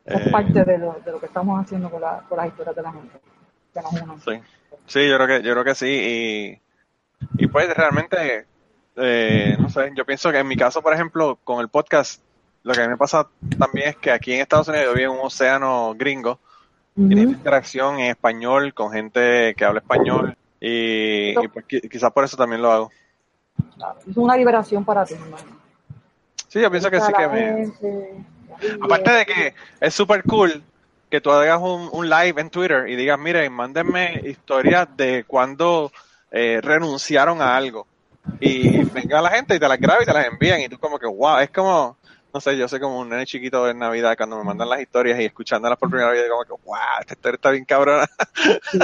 Es, eh, parte de lo, de lo, que estamos haciendo con, la, con las historias de la gente. que nos unan. Sí, sí yo creo que, yo creo que sí. Y, y pues realmente, eh, no sé, yo pienso que en mi caso, por ejemplo, con el podcast, lo que a mí me pasa también es que aquí en Estados Unidos yo vivo en un océano gringo, Ujú. necesito interacción en español con gente que habla español y, y pues qui- quizás por eso también lo hago. Es una liberación para ti, hermano. Sí, yo pienso que sí que me... Aparte de que es súper cool que tú hagas un, un live en Twitter y digas, miren, mándenme historias de cuando eh, renunciaron a algo. Y venga la gente y te las graba y te las envían y tú como que, wow, es como, no sé, yo soy como un nene chiquito en Navidad cuando me mandan las historias y escuchándolas por primera vez, como que, wow, esta historia está bien cabrona. Sí.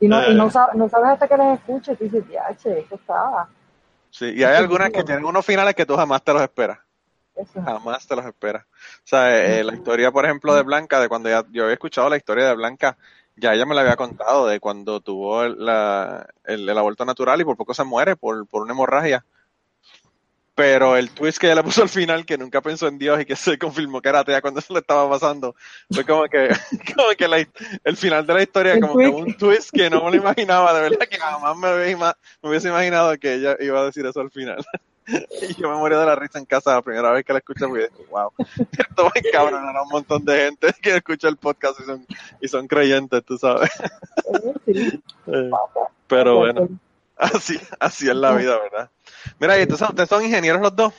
Y no, y no, sab- no sabes hasta que les escuches, y dices, ya, che, esto está. Sí, y hay algunas que tienen unos finales que tú jamás te los esperas. Eso. Jamás te los esperas. O sea, eh, la historia, por ejemplo, de Blanca, de cuando ya, yo había escuchado la historia de Blanca, ya ella me la había contado de cuando tuvo el, la, el, el aborto natural y por poco se muere por, por una hemorragia. Pero el twist que ella le puso al final, que nunca pensó en Dios y que se confirmó que era atea cuando eso le estaba pasando, fue como que, *laughs* como que la- el final de la historia, como que un twist que no me lo imaginaba, de verdad que jamás me, ima- me hubiese imaginado que ella iba a decir eso al final. *laughs* Y yo me morí de la risa en casa la primera vez que la escuché, porque dije, wow, esto va encabronar a un montón de gente que escucha el podcast y son, y son creyentes, tú sabes. *laughs* Eh, Pero bueno, *laughs* así, así es la vida, ¿verdad? Mira, y entonces ustedes son ingenieros los dos.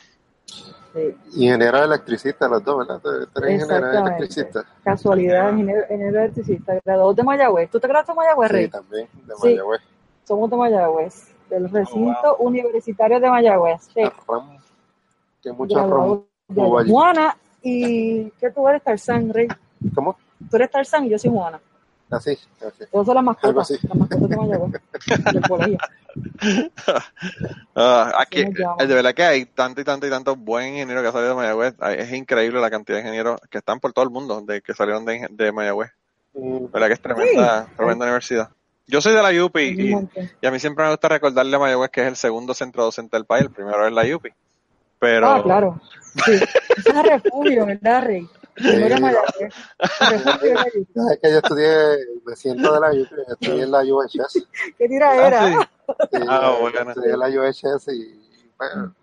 Sí. Ingeniero electricista, los dos, ¿verdad? Ingeniero electricista. Casualidad, ingeniero, ingeniero electricista, graduado de Mayagüez. ¿Tú te graduaste de Mayagüez, Sí, Rey? también, de Sí. Mayagüez. Somos de Mayagüez, del recinto universitario de Mayagüez. Sí. Ram, que mucho allí. Juana y ¿qué tú eres, Tarzán, Rey? ¿Cómo? Tú eres Tarzán y yo soy Juana. Así, así. Todas son las Algo mascotas, así. las mascotas de Mayagüez, del colegio. Ah, aquí, de verdad que hay tanto y tanto y tanto buen ingeniero que ha salido de Mayagüez. Ay, Es increíble la cantidad de ingenieros que están por todo el mundo de que salieron de, de Mayagüez. Mm, ¿Verdad que es tremenda, tremenda universidad? Yo soy de la UPI y, a mí siempre me gusta recordarle a Mayagüez que es el segundo centro docente del país, el primero es la UPI. Pero Ah, claro. Sí. *laughs* Es un refugio, ¿verdad, Rey? *laughs* Yupi. Es que yo estudié, me siento de la estudié en la UHS. *laughs* ¿Qué tira era? Ah, sí. Sí, Ah, bueno. Estudié en la UHS y bueno,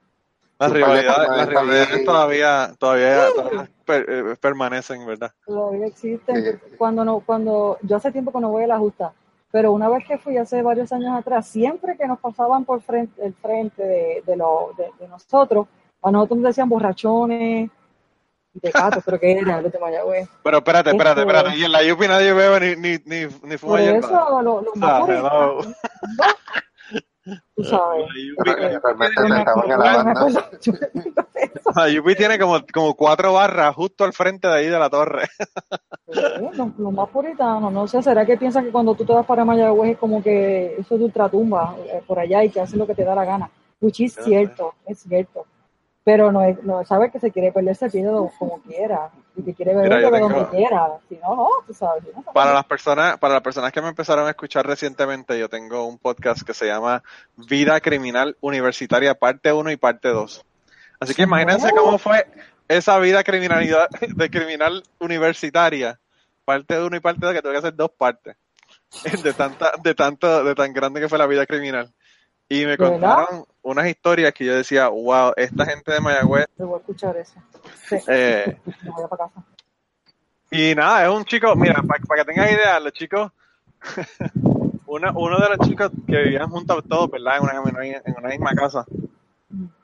las rivalidades, las todavía, todavía, todavía per- eh, permanecen, ¿verdad? Todavía existen. Sí. Cuando no, cuando yo hace tiempo que no voy a la justa, pero una vez que fui hace varios años atrás, siempre que nos pasaban por frente, el frente de, de, lo, de, de nosotros, a nosotros nos decían borrachones y tecatos, pero que los de Mayagüez. Pero espérate, espérate, espérate. Y en la UPI nadie bebe ni, ni, ni, ni fuma Por hierba. eso, lo- los O sea, hello. puristas, tú sabes. La UPI, realmente Yo te me estaban acuerdo, grabando. me acuerdo, yo me acuerdo de eso. la UPI tiene como, como cuatro barras justo al frente de ahí de la torre. Eh, Los, los más puritanos, no sé, ¿será que piensan que cuando tú te vas para Mayagüez es como que eso es de ultratumba eh, por allá y que hacen lo que te da la gana? Which is no cierto, es cierto. Pero no es, no sabe que se quiere perder se pierde como quiera y que quiere beber Mira, tengo- donde quiera. Si no, no, tú sabes. no, Para las personas, para las personas que me empezaron a escuchar recientemente, yo tengo un podcast que se llama Vida Criminal Universitaria, parte 1 y parte 2. Así que imagínense cómo fue esa vida criminalidad *laughs* de criminal universitaria, parte 1 y parte 2, que tuve que hacer dos partes. *laughs* De tanta, de tanto, de tan grande que fue la vida criminal. Y me ¿Verdad? contaron unas historias que yo decía, wow, esta gente de Mayagüez, Debo escuchar eso. Sí, eh, me voy a para casa. Y nada, es un chico, mira, para que tengas idea, los chicos, *laughs* una, uno de los chicos que vivían juntos todos, ¿verdad? En una, en una- en una misma casa,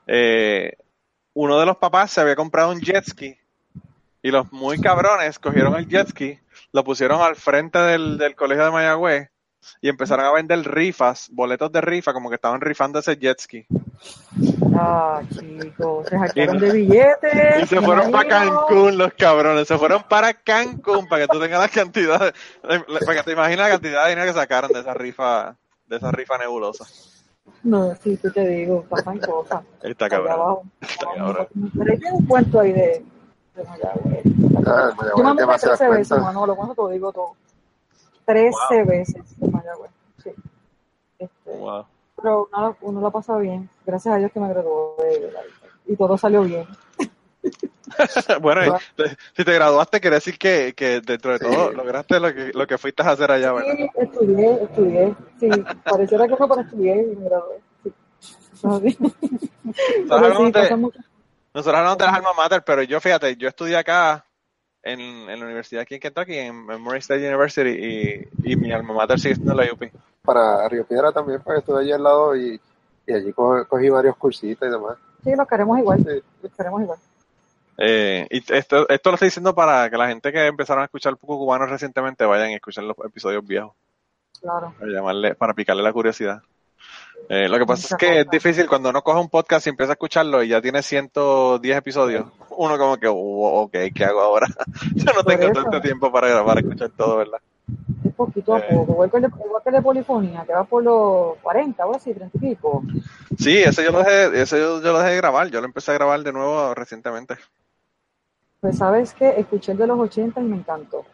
eh, uno de los papás se había comprado un jet ski y los muy cabrones cogieron el jet ski, lo pusieron al frente del, del colegio de Mayagüez y empezaron a vender rifas, boletos de rifa, como que estaban rifando ese jet ski. Ah, chicos, se hackearon de billetes. Y se fueron para. Cancún los cabrones, se fueron para Cancún para que tú tengas la cantidad, para que te imagines la cantidad de dinero que sacaron de esa rifa, de esa rifa nebulosa. No, sí, tú te digo, pasan cosas. Está cabrón. Está cabrón. Pero hay un cuento ahí de, de Mayagüez. Ah, Yo me es mudé demasiadas 13 veces, cuentas. Manolo, cuando te lo digo todo. 13 veces de Mayagüez. Sí. Este, Wow. Pero nada, uno la pasa bien. Gracias a Dios que me graduó de, la Y todo salió bien. *laughs* bueno, te- si te graduaste, quiere decir que, que dentro de todo lograste lo que, lo que fuiste a hacer allá, ¿verdad? Sí, estudié, estudié. Sí, pareciera que no, pero estudié y me gradué. Sí. ¿Sabes Sí. Pero sí, dónde- pasan muchas Nosotros hablamos de las alma mater, pero yo, fíjate, yo estudié acá en, en la universidad aquí en Kentucky, en, en Murray State University, y, y mi alma mater sigue siendo la UP. Para Río Piedra también, porque estuve allí al lado y, y allí co- cogí varios cursitos y demás. Sí, los queremos igual. Sí. Los queremos igual. Eh, y esto, esto lo estoy diciendo para que la gente que empezaron a escuchar poco cubano recientemente vayan y escuchen los episodios viejos, Claro. para llamarle, para picarle la curiosidad. Eh, lo que pasa es que es difícil cuando uno coge un podcast y empieza a escucharlo y ya tiene 110 episodios, uno como que, "Oh, ok, ¿qué hago ahora? *laughs* Yo no tengo tanto tiempo para grabar, escuchar todo, ¿verdad? Es poquito a Eh. poco. Igual que, el de, igual que el de polifonía, que va por los 40 o así, 30 y pico. Sí, ese yo lo dejé, ese yo, yo lo dejé de grabar, yo lo empecé a grabar de nuevo recientemente. Pues sabes que escuché el de los 80 y me encantó.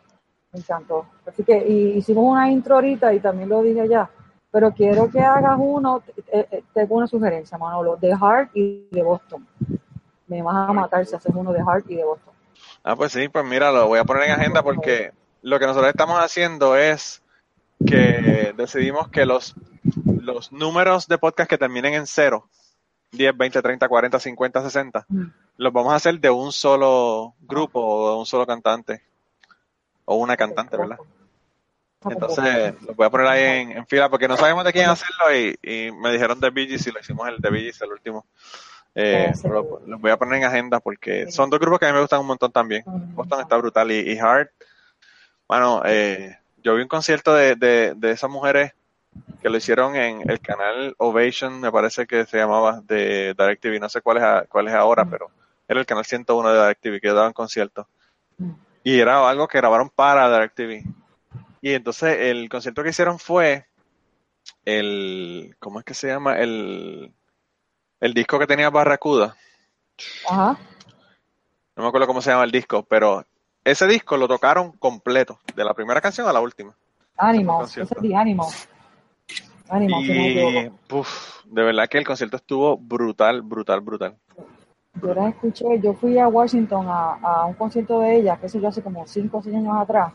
Me encantó. Así que y hicimos una intro ahorita y también lo dije ya. Pero quiero que hagas uno, eh, eh, tengo una sugerencia, Manolo, de Hart y de Boston. Me vas a matar si haces uno de Hart y de Boston. Ah, pues sí, pues mira, lo voy a poner en agenda porque lo que nosotros estamos haciendo es que decidimos que los, los números de podcast que terminen en cero, 10, 20, 30, 40, 50, 60, Mm. los vamos a hacer de un solo grupo o de un solo cantante o una cantante, ¿verdad? Entonces, los voy a poner ahí en, en fila porque no sabemos de quién hacerlo y, y me dijeron de y lo hicimos el de Gees, el último. Eh, los voy a poner en agenda porque son dos grupos que a mí me gustan un montón también. Boston está brutal y, y Hart, bueno, eh, yo vi un concierto de, de, de esas mujeres que lo hicieron en el canal Ovation, me parece que se llamaba, de DirecTV, no sé cuál es, a- cuál es ahora, pero era el canal 101 de DirecTV que daban conciertos. Mm. Y era algo que grabaron para DirecTV. Y entonces el concierto que hicieron fue el, ¿cómo es que se llama? El, el disco que tenía Barracuda. Ajá. No me acuerdo cómo se llama el disco, pero ese disco lo tocaron completo, de la primera canción a la última. Ánimo. Ese es de ánimo. Ánimo, no Y, de verdad que el concierto estuvo brutal, brutal, brutal. Yo la escuché, yo fui a Washington a, a un concierto de ella, que sé yo, hace como 5 o 6 años atrás.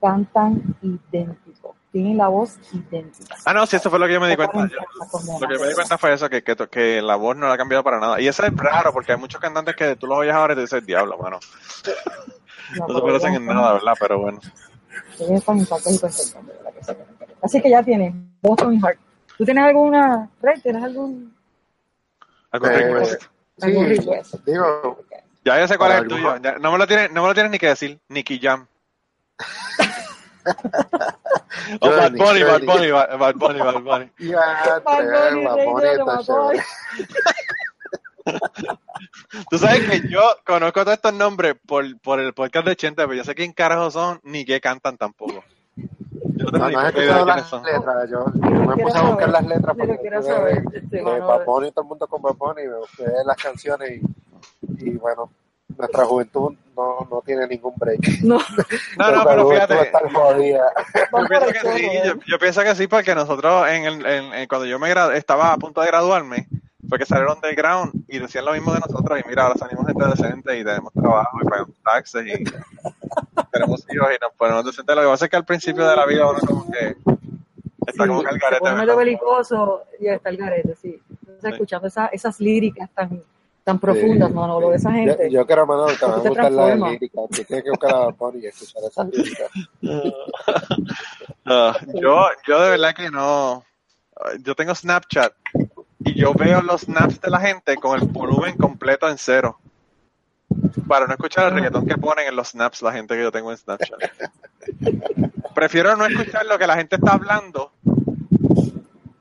Cantan idéntico. Tienen la voz idéntica. Ah, no, sí, eso fue lo que yo me di cuenta. Yo- lo que me di cuenta fue eso, que, que, la voz no la ha cambiado para nada. Y eso es raro, porque hay muchos cantantes que tú los oyes ahora y te dices, diablo, mano. *laughs* No, No se parecen en nada, ¿verdad? Pero bueno. Así que ya tienes Boston y Hart. ¿Tú tienes alguna, Rey, tienes algún, ¿Algún Eh, request? algún Sí, request? digo, Ya yo sé cuál es el tuyo. Ya- no, me lo tienes, no me lo tienes ni que decir. Nicky Jam. *laughs* o Bad Journey, Bunny, Bad. Bunny, Bad Bad Bunny, Bad Bunny. ya, Bad Bunny. *laughs* Tú sabes que yo conozco todos estos nombres por, por el podcast de Chente, pero yo sé quién carajo son ni qué cantan tampoco. Yo no tengo No, de escuchado quiénes las son. letras. Yo, yo me puse a buscar las letras porque quiero saber, este, de mano, Bad Bunny, todo el mundo con Bad Bunny, me busqué las canciones y, y bueno, nuestra juventud no, no tiene ningún break. *laughs* No, No, no, pero fíjate. *laughs* Yo pienso que sí, yo, ¿eh? yo pienso que sí, porque nosotros en el, en- en- cuando yo me estaba a punto de graduarme, fue que salieron del ground y decían lo mismo de nosotros, y mira, ahora salimos gente decente y tenemos trabajo y pagamos taxes y *laughs* tenemos hijos y nos ponemos decentes. Lo que pasa es que al principio de la vida uno como que está como que al se garete, belicoso y está el garete, sí. Entonces, Sí. escuchando esa- esas líricas tan, tan profundas, Sí, no, lo de esa Yo, gente. yo quiero Manolo, que me Tú te gustan las transformas. líricas. Tú tienes que buscar a Bunny y escuchar esas *laughs* líricas. Yo, yo de verdad que no. Yo tengo Snapchat y yo veo los snaps de la gente con el volumen completo en cero. Para no escuchar el reggaetón que ponen en los snaps la gente que yo tengo en Snapchat. Prefiero no escuchar lo que la gente está hablando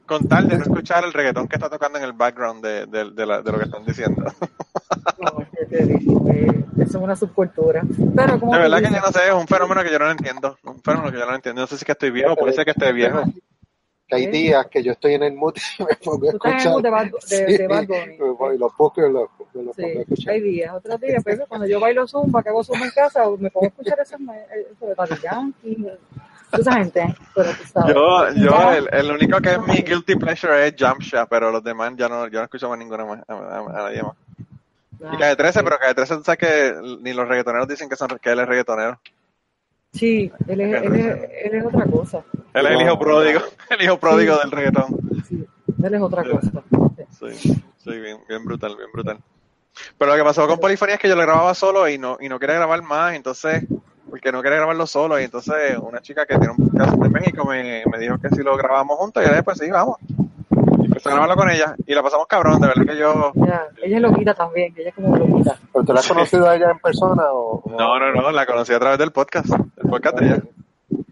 con tal de no escuchar el reggaetón que está tocando en el background de, de- de la- de lo que están diciendo. *laughs* No, es que te digo, eh, eso es una subcultura. Pero como De verdad que yo no sé, es un fenómeno que yo no entiendo. Un fenómeno que yo no entiendo. No sé si es que estoy viejo, puede ser que esté viejo. Que hay días que yo estoy en el mood *laughs* y me pongo a Tú estás en el escuchar. mood de Bad, de, de Bad Bunny. y los busco y los, los pongo a Sí, escuchar. hay días, otros días, pero cuando yo bailo zumba, que hago zumba en casa, me pongo a escuchar eso, eso de Daddy Yankee, esa gente, pero tú sabes. Yo, yo el, el único que es mi guilty pleasure es Jump Shot, pero los demás ya no, yo no escucho más ninguna más, a, a- a nadie más. Y calle 13, pero calle 13, tú sabes que ni los reggaetoneros dicen que, son, que él es reggaetonero. Sí, él es, él, es, él es otra cosa. Él es el hijo pródigo, *laughs* el hijo pródigo Sí. del reggaetón. Sí, él es otra Sí. cosa. Sí, sí, bien, bien brutal, bien brutal. Pero lo que pasó con Polifonía es que yo lo grababa solo y no, y no quería grabar más, entonces, porque no quería grabarlo solo, y entonces una chica que tiene un podcast de México me, me dijo que si lo grabábamos juntos, y yo le dije, pues sí, vamos. Y empecé a grabarlo con ella, y la pasamos cabrón, de verdad que yo... Ella, ella es loquita también, ella es como loquita. ¿Pero tú la has Sí. conocido a ella en persona o...? o- No, no, no, la conocí a través del podcast, el podcast de ella.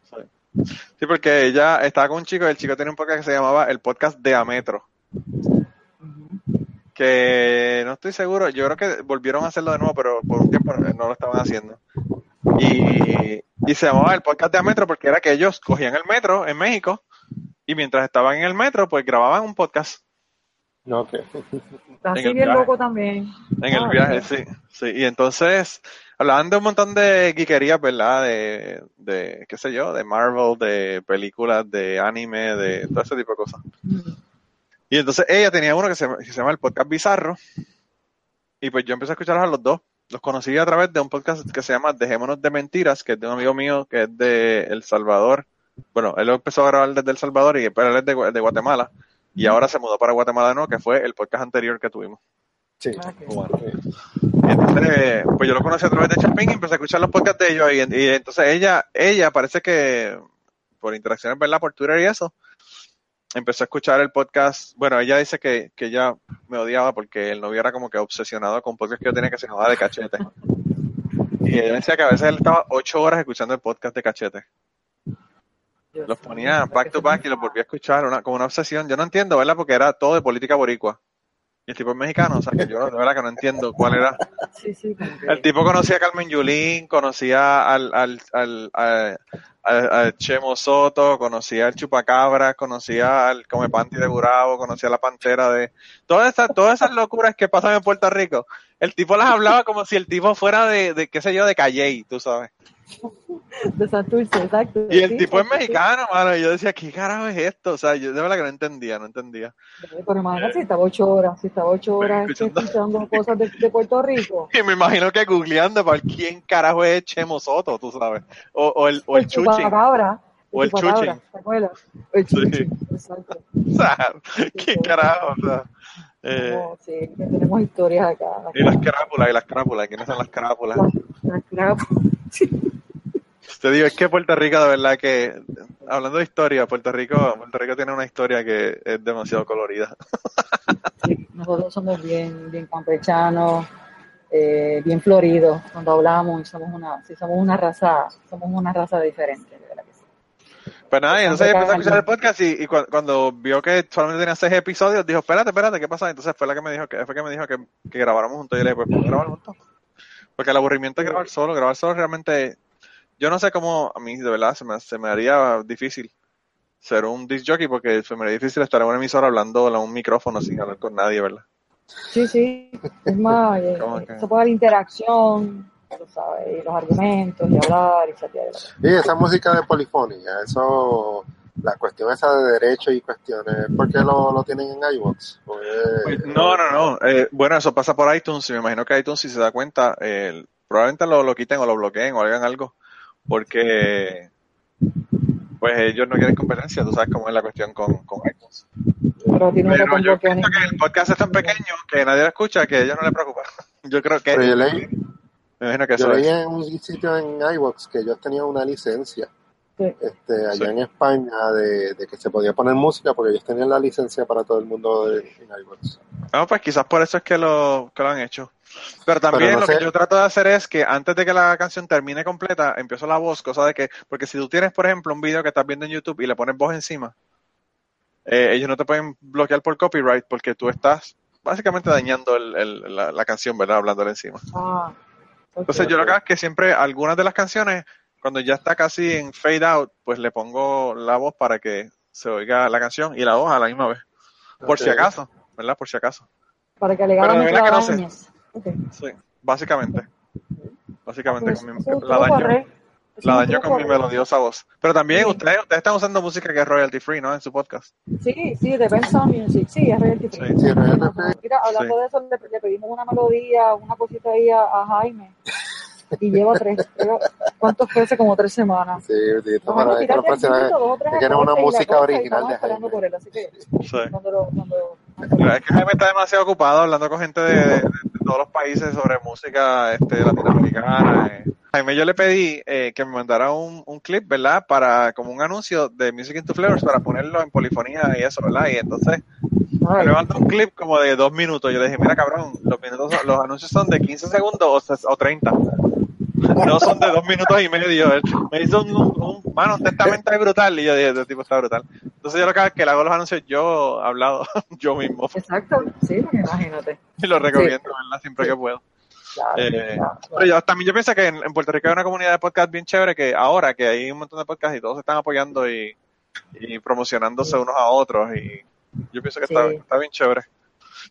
Sí. Sí, porque ella estaba con un chico, y el chico tenía un podcast que se llamaba el podcast de Ametro. Que no estoy seguro, yo creo que volvieron a hacerlo de nuevo, pero por un tiempo no lo estaban haciendo. Y, y se llamaba el podcast de Metro porque era que ellos cogían el metro en México y mientras estaban en el metro, pues grababan un podcast No, ok. Así En el bien viaje. loco también. en el Ah, viaje, sí, sí. Y entonces hablaban de un montón de geekerías, ¿verdad? De, de, qué sé yo, de Marvel, de películas, de anime, de todo ese tipo de cosas. Ujú. Y entonces ella tenía uno que se, que se llama el podcast Bizarro. Y pues yo empecé a escucharlos a los dos. Los conocí a través de un podcast que se llama Dejémonos de Mentiras, que es de un amigo mío que es de El Salvador. Bueno, él lo empezó a grabar desde El Salvador, y, pero él es de, Gua- de Guatemala. Y ahora se mudó para Guatemala de nuevo, que fue el podcast anterior que tuvimos. Sí. Ah. Bueno, entonces, pues yo lo conocí a través de Chapín y empecé a escuchar los podcasts de ellos. Y, y entonces ella, ella parece que por interacciones, ¿verdad? Por Twitter y eso, empezó a escuchar el podcast. Bueno, ella dice que, que ella me odiaba porque el novio era como que obsesionado con podcast que yo tenía que se llamaba de cachete. Y ella decía que a veces él estaba ocho horas escuchando el podcast de cachete. Los ponía back to back y los volvía a escuchar una, como una obsesión. Yo no entiendo, ¿verdad? Porque era todo de política boricua. Y el tipo es mexicano, o sea que yo de verdad que no entiendo cuál era. Sí, sí, El tipo conocía a Carmen Yulín, conocía al, al, al, a- a- a Chemo Soto, conocía al Chupacabra, conocía al Come Panty de Gurabo, conocía a la Pantera de... Todas esas, todas esas locuras que pasan en Puerto Rico, el tipo las hablaba como si el tipo fuera de, de qué sé yo, de Calley, tú sabes. *laughs* de Santurce, exacto. Y el sí, tipo es sí, sí. mexicano, mano, y yo decía, ¿qué carajo es esto? O sea, yo de verdad que no entendía, no entendía. Pero imagínate si estaba ocho horas, si estaba ocho horas Escuchando. escuchando cosas de, de Puerto Rico. *laughs* Y me imagino que googleando para quién carajo es Chemo Soto, tú sabes. O, o el, o el Chuchín. chupacabra. O el chuchín. ¿te acuerdas? El Sí. chuchín, exacto. *laughs* O sea, ¿qué carajo? O sea, eh, Como, sí, tenemos historias acá. y las crápulas, y las crápulas, ¿quiénes son las crápulas? Las- las crápulas. Sí. Te digo, es que Puerto Rico, de verdad que, hablando de historia, Puerto Rico, Puerto Rico tiene una historia que es demasiado colorida. Sí, nosotros somos bien, bien campechanos, eh, bien floridos cuando hablamos y somos una, sí, somos una raza, somos una raza diferente, de verdad que sí. Pues nada, y entonces empecé a escuchar el podcast y, y cu- cuando vio que solamente tenía seis episodios, dijo, espérate, espérate, ¿qué pasa? Entonces fue la que me dijo que, fue que, me dijo que, que grabáramos juntos y yo le dije, pues ¿podemos grabar juntos? Porque el aburrimiento es grabar solo, grabar solo realmente, yo no sé cómo, a mí de verdad se me, se me haría difícil ser un disc jockey porque se me haría difícil estar en una emisora hablando a un micrófono sin hablar con nadie, ¿verdad? Sí, sí, es más, eh, se puede dar interacción, tú sabes, y los argumentos, y hablar, y chatear. Y esa música de polifonía, eso, la cuestión esa de derecho y cuestiones, ¿por qué lo, lo tienen en iVoox? Pues, No, no, no. Eh, bueno, eso pasa por iTunes y me imagino que iTunes, si se da cuenta, eh, probablemente lo, lo quiten o lo bloqueen o hagan algo, porque pues ellos no quieren competencia, tú sabes cómo es la cuestión con, con iTunes. Pero yo pienso que el podcast es tan pequeño que nadie lo escucha, que a ellos no les preocupa. *laughs* Yo creo que, Pero yo leí, me imagino que yo eso leí es. en un sitio en iVoox que ellos tenían una licencia. Este, allá Sí. en España de, de que se podía poner música porque ellos tenían la licencia para todo el mundo de, en iVoox. No, pues quizás por eso es que lo, que lo han hecho. Pero también Pero no lo sé. que yo trato de hacer es que antes de que la canción termine completa, empiezo la voz, cosa de que, porque si tú tienes, por ejemplo, un video que estás viendo en YouTube y le pones voz encima, eh, ellos no te pueden bloquear por copyright porque tú estás básicamente dañando el- el- la, la canción, ¿verdad? Hablándole encima. Ah. Entonces yo lo que hago es que siempre algunas de las canciones, cuando ya está casi en fade out, pues le pongo la voz para que se oiga la canción y la voz a la misma vez. Por si acaso, ¿verdad? Por si acaso. Para que alegadamente verdad la no sé. Sí, básicamente. Básicamente, Pues, con mi- eso la daño. La truco con mi melodiosa voz. Pero también Sí. ustedes, ustedes están usando música que es royalty free, ¿no? En su podcast. Sí, sí, de Ben Sound Music, sí, es royalty free. Sí. Sí, royalty free. Mira, hablando de eso, le, le pedimos una melodía, una cosita ahí a, a Jaime. Y lleva tres, lleva- ¿cuántos pesos? Como tres semanas. Sí, Tito, Bueno, pero es que era una música original de Jaime. por él, así que Sí. cuando lo, cuando, es que Jaime está demasiado ocupado hablando con gente de, de- de todos los países sobre música este, latinoamericana. eh. Jaime, yo le pedí eh, que me mandara un, un clip, ¿verdad? Para como un anuncio de Music into Flavors para ponerlo en polifonía y eso, ¿verdad? Y entonces Ay, me mandó un clip como de dos minutos. Yo le dije, mira, cabrón, los, minutos, los anuncios son de 15 segundos o, o 30. No son de dos minutos y medio. Él Me hizo un, un, un- mano, un testamento brutal. Y yo dije, este tipo está brutal. Entonces yo lo que hago es que le hago los anuncios yo hablado, *laughs* yo mismo. Exacto, sí, porque imagínate. Y lo recomiendo, ¿verdad? Siempre que puedo. Claro, Eh, claro, Pero yo también yo pienso que en, en Puerto Rico hay una comunidad de podcast bien chévere que ahora que hay un montón de podcasts y todos se están apoyando y, y promocionándose unos a otros y yo pienso que está, está bien chévere.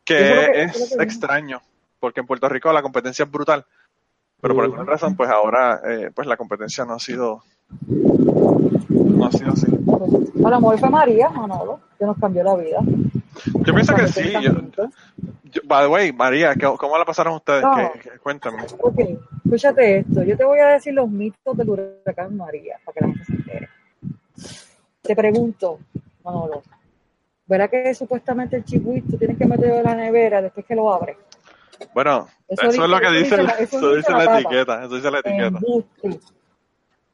Que, es que- extraño, porque en Puerto Rico la competencia es brutal, pero por alguna razón pues ahora eh, pues la competencia no ha sido no ha sido así. A lo mejor fue María, Manolo, que nos cambió la vida. Yo pienso que sí. Yo, by the way, María, ¿qué- ¿cómo la pasaron ustedes? No. Cuéntame. Ok, escúchate esto. Yo te voy a decir los mitos del huracán María para que la gente se entere. Te pregunto, Manolo, ¿verá que supuestamente el chihuahua tú tienes que meterlo en la nevera después que lo abres? Bueno, Eso eso, dice- es lo que dice, dice la- eso dice la etiqueta, eso dice la etiqueta. Embuste.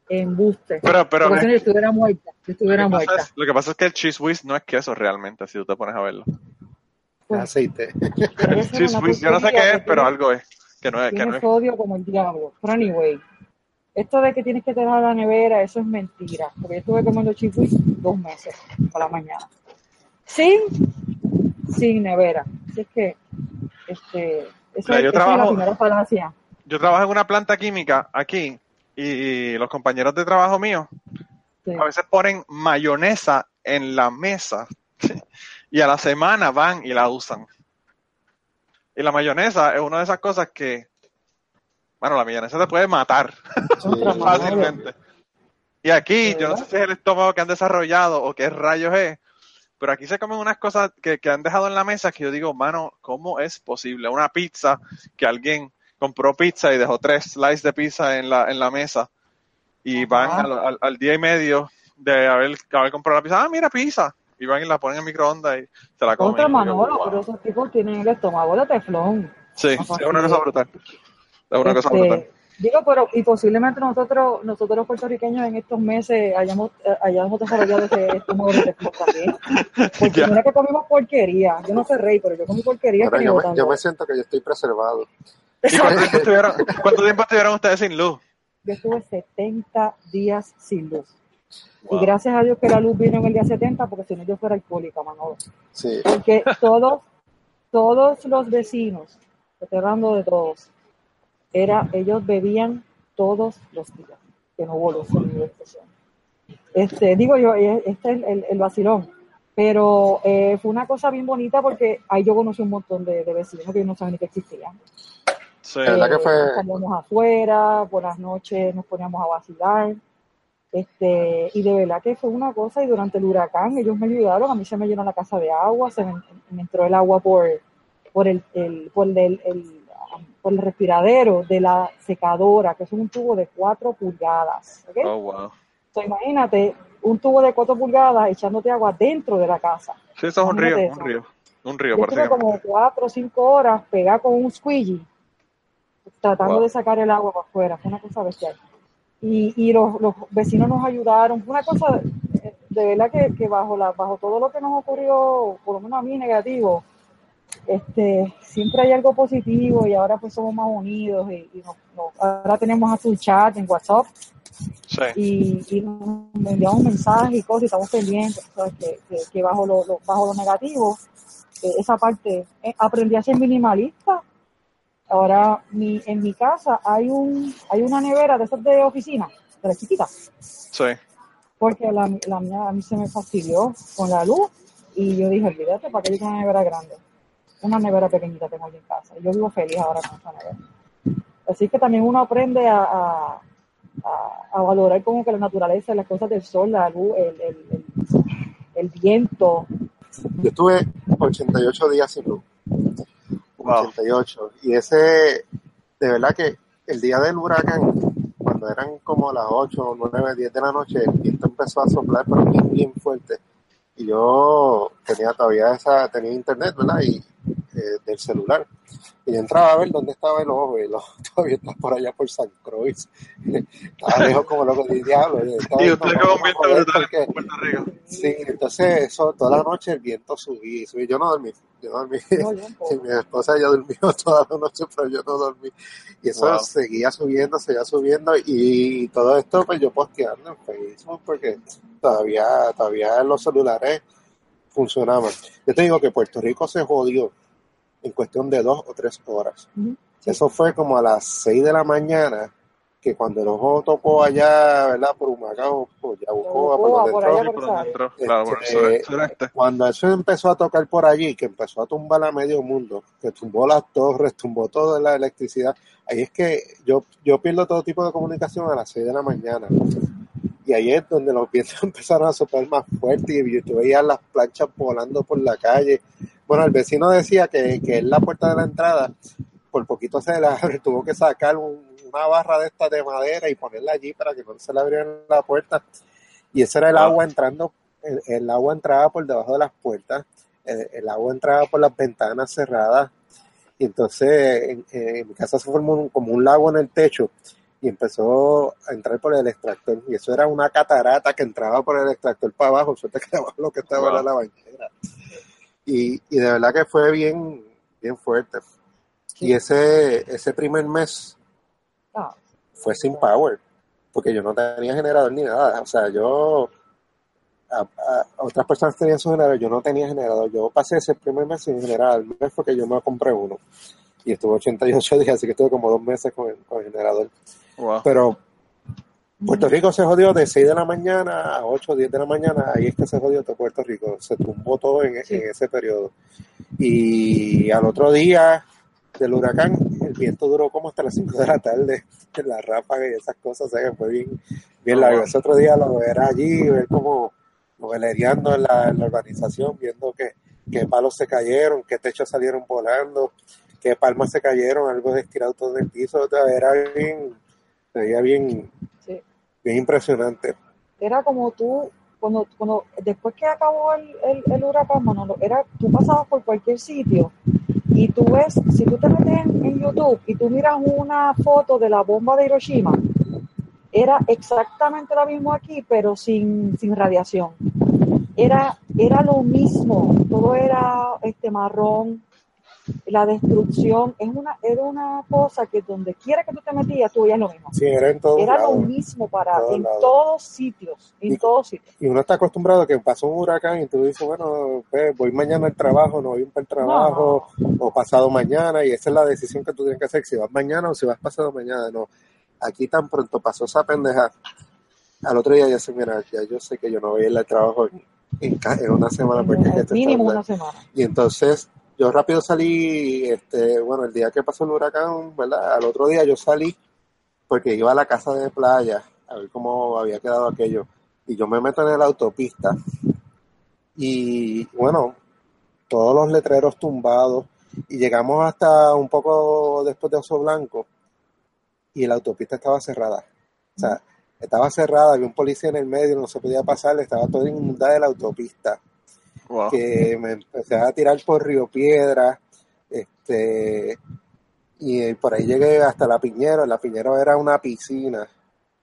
Embuste. Pero, pero Porque es- si no, yo estuviera muerta. Yo estuviera Lo que, pasa muerta. es, lo que pasa es que el cheese whiz no es queso realmente, si tú te pones a verlo. Pues, aceite. El cheese whiz, yo no sé qué es, que pero algo es. Que no es, que Tiene no es. sodio como el diablo. Pero anyway, esto de que tienes que tener la nevera, eso es mentira. Porque yo estuve comiendo chihuis dos meses por la mañana. Sin, sin nevera. Así es que, este, eso, Mira, yo es la trabajo- primera falacia. Yo trabajo en una planta química aquí y los compañeros de trabajo míos Sí. a veces ponen mayonesa en la mesa *laughs* y a la semana van y la usan. Y la mayonesa es una de esas cosas que, bueno, la mayonesa te puede matar Sí. Fácilmente. Y aquí, ¿De yo no sé si es el estómago que han desarrollado o qué rayos es, pero aquí se comen unas cosas que, que han dejado en la mesa que yo digo, mano, ¿cómo es posible? Una pizza que alguien compró pizza y dejó tres slices de pizza en la, en la mesa y van al, al- al día y medio de haber, haber comprado la pizza, ah, mira pizza, y van y la ponen en microondas y se la comen. Contra Manolo, wow. pero esos tipos tienen el estómago de teflón. Sí, No es una cosa brutal. Es una cosa Este, brutal. Digo, pero y posiblemente nosotros, nosotros los puertorriqueños en estos meses hayamos, eh, hayamos desarrollado ese estómago de también. Porque mira que comimos porquería. Yo no sé rey, pero yo comí porquería Ahora yo, me, botando. yo me siento que yo estoy preservado. ¿Y cuánto tiempo, estuvieron, cuánto tiempo estuvieron ustedes sin luz? Yo estuve 70 días sin luz. Wow. Y gracias a Dios que la luz vino en el día 70, porque si no yo fuera alcohólica, Manolo. Sí. Porque todos, todos los vecinos, estoy hablando de todos, era, ellos bebían todos los días, que no estación. Este, digo yo, eh, este es el, el vacilón. Pero eh, fue una cosa bien bonita porque ahí yo conocí un montón de, de vecinos que yo no sabía ni que existían. Sí. La verdad que fue- Eh, salíamos afuera, por las noches nos poníamos a vacilar. Este, y de verdad que fue una cosa, y durante el huracán ellos me ayudaron, a mí se me llenó la casa de agua, se me, me entró el agua por, por, el, el- por, el, el- por el respiradero de la secadora, que es un tubo de 4 pulgadas. ¿ok? Oh, wow. So, imagínate un tubo de 4 pulgadas echándote agua dentro de la casa. Sí, eso es un río, un río. Un río, Yo estuve como cuatro o cinco horas pegada con un squeegee, tratando Wow. de sacar el agua para afuera. Fue una cosa bestial. Y, y los, los vecinos nos ayudaron. Fue una cosa, eh, de verdad que, que bajo, la, bajo todo lo que nos ocurrió, por lo menos a mí negativo, este, siempre hay algo positivo y ahora pues somos más unidos y, y ahora tenemos hasta un chat en WhatsApp Sí. y, y nos enviamos mensajes y cosas y estamos pendientes. Que, que, que bajo, lo, lo- bajo lo negativo, eh, esa parte, eh, aprendí a ser minimalista. Ahora, mi, en mi casa hay un hay una nevera de esas de oficina, de las chiquitas, Sí. porque la, la mía a mí se me fastidió con la luz y yo dije, olvídate, ¿para qué yo quiero una nevera grande? Una nevera pequeñita tengo yo en casa y yo vivo feliz ahora con esa nevera. Así que también uno aprende a, a, a, a valorar como que la naturaleza, las cosas del sol, la luz, el, el, el, el viento. Yo estuve 88 días sin luz. Wow. 88. Y ese, de verdad que el día del huracán, cuando eran como las 8, 9, 10 de la noche, el viento empezó a soplar, pero bien, bien fuerte. Y yo tenía todavía esa, tenía internet, ¿verdad? Y eh, del celular. Y yo entraba a ver dónde estaba el ojo, y el ojo *laughs* todavía está por allá por San Croix. estaba lejos como loco de diablo. estaba Y usted con un viento brutal porque- en Puerto Rico. Sí, entonces eso, toda la noche el viento subía y subía. Yo no dormí, yo no dormí. No. *laughs* Sí, mi esposa ya durmió *laughs* toda la noche, pero yo no dormí. Y eso Wow. seguía subiendo, seguía subiendo. Y todo esto, pues yo posteando en Facebook, porque todavía, todavía los celulares funcionaban. Yo te digo que Puerto Rico se jodió en cuestión de dos o tres horas. Eso fue como a las seis de la mañana, que cuando el ojo tocó allá, ¿verdad? Por Humacao, por Yabucoa, por Yabucoa, donde por entró, por donde entró. Este, por el cuando eso empezó a tocar por allí, que empezó a tumbar a medio mundo, que tumbó las torres, tumbó toda la electricidad, ahí es que yo, yo pierdo todo tipo de comunicación a las 6 de la mañana. Y ahí es donde los vientos *laughs* empezaron a soplar más fuerte y tú veías las planchas volando por la calle. Bueno, el vecino decía que, que en la puerta de la entrada, por poquito se le abre, *laughs* tuvo que sacar un- una barra de esta de madera y ponerla allí para que no se le abriera la puerta. Y ese era el Ah. agua entrando, el, el agua entraba por debajo de las puertas, el, el agua entraba por las ventanas cerradas. Y entonces en, en mi casa se formó un- como un lago en el techo y empezó a entrar por el extractor. Y eso era una catarata que entraba por el extractor para abajo, suerte *laughs* que abajo lo que estaba Wow. era la bañera. Y, y de verdad que fue bien, bien fuerte. Y ese, ese primer mes Ah, fue sin power, porque yo no tenía generador ni nada. O sea, yo, a, a- otras personas tenían su generador, yo no tenía generador. Yo pasé ese primer mes sin generador. El mes fue que yo me compré uno. Y estuve 88 *laughs* días, así que estuve como dos meses con el, con el generador. Wow. Pero Puerto Rico se jodió de 6 de la mañana a 8 o 10 de la mañana. Ahí es que se jodió todo Puerto Rico. Se tumbó todo en, Sí. en ese periodo. Y al otro día del huracán, el viento duró como hasta las 5 de la tarde. *laughs* La ráfaga y esas cosas, o sea que fue bien, bien Oh, largo. Ese otro día lo ver allí, ver como velereando en la, en la urbanización, viendo que, qué palos se cayeron, qué techos salieron volando, qué palmas se cayeron, algo estirado todo en el piso. O sea, era bien, se veía bien, sí. bien impresionante. Era como tú, cuando, cuando después que acabó el, el, el huracán, Manolo, era, tú pasabas por cualquier sitio y tú ves, si tú te metes en, en YouTube y tú miras una foto de la bomba de Hiroshima, era exactamente lo mismo aquí, pero sin, sin radiación. Era, era lo mismo, todo era este marrón, la destrucción, es una, era una cosa que donde quiera que tú te metías, tú veías lo mismo. Sí, era en todos Era lo mismo para, todos en lados. todos sitios, en Y- todos sitios. Y uno está acostumbrado a que pasó un huracán y tú dices, bueno, pues, voy mañana al trabajo, no voy para el trabajo, o pasado mañana, y esa es la decisión que tú tienes que hacer, si vas mañana o si vas pasado mañana. No, aquí tan pronto pasó esa pendeja, al otro día ya se mira, ya yo sé que yo no voy a ir al trabajo en, en ca- en una semana porque mínimo una semana. Y entonces yo rápido salí, este, bueno, el día que pasó el huracán, ¿verdad? Al otro día yo salí porque iba a la casa de playa a ver cómo había quedado aquello. Y yo me meto en la autopista y bueno, todos los letreros tumbados y llegamos hasta un poco después de Oso Blanco y la autopista estaba cerrada. O sea, estaba cerrada, había un policía en el medio, no se podía pasar, estaba todo inundada de la autopista Que me empecé a tirar por Río Piedra, este, y eh, por ahí llegué hasta la Piñero, la Piñero era una piscina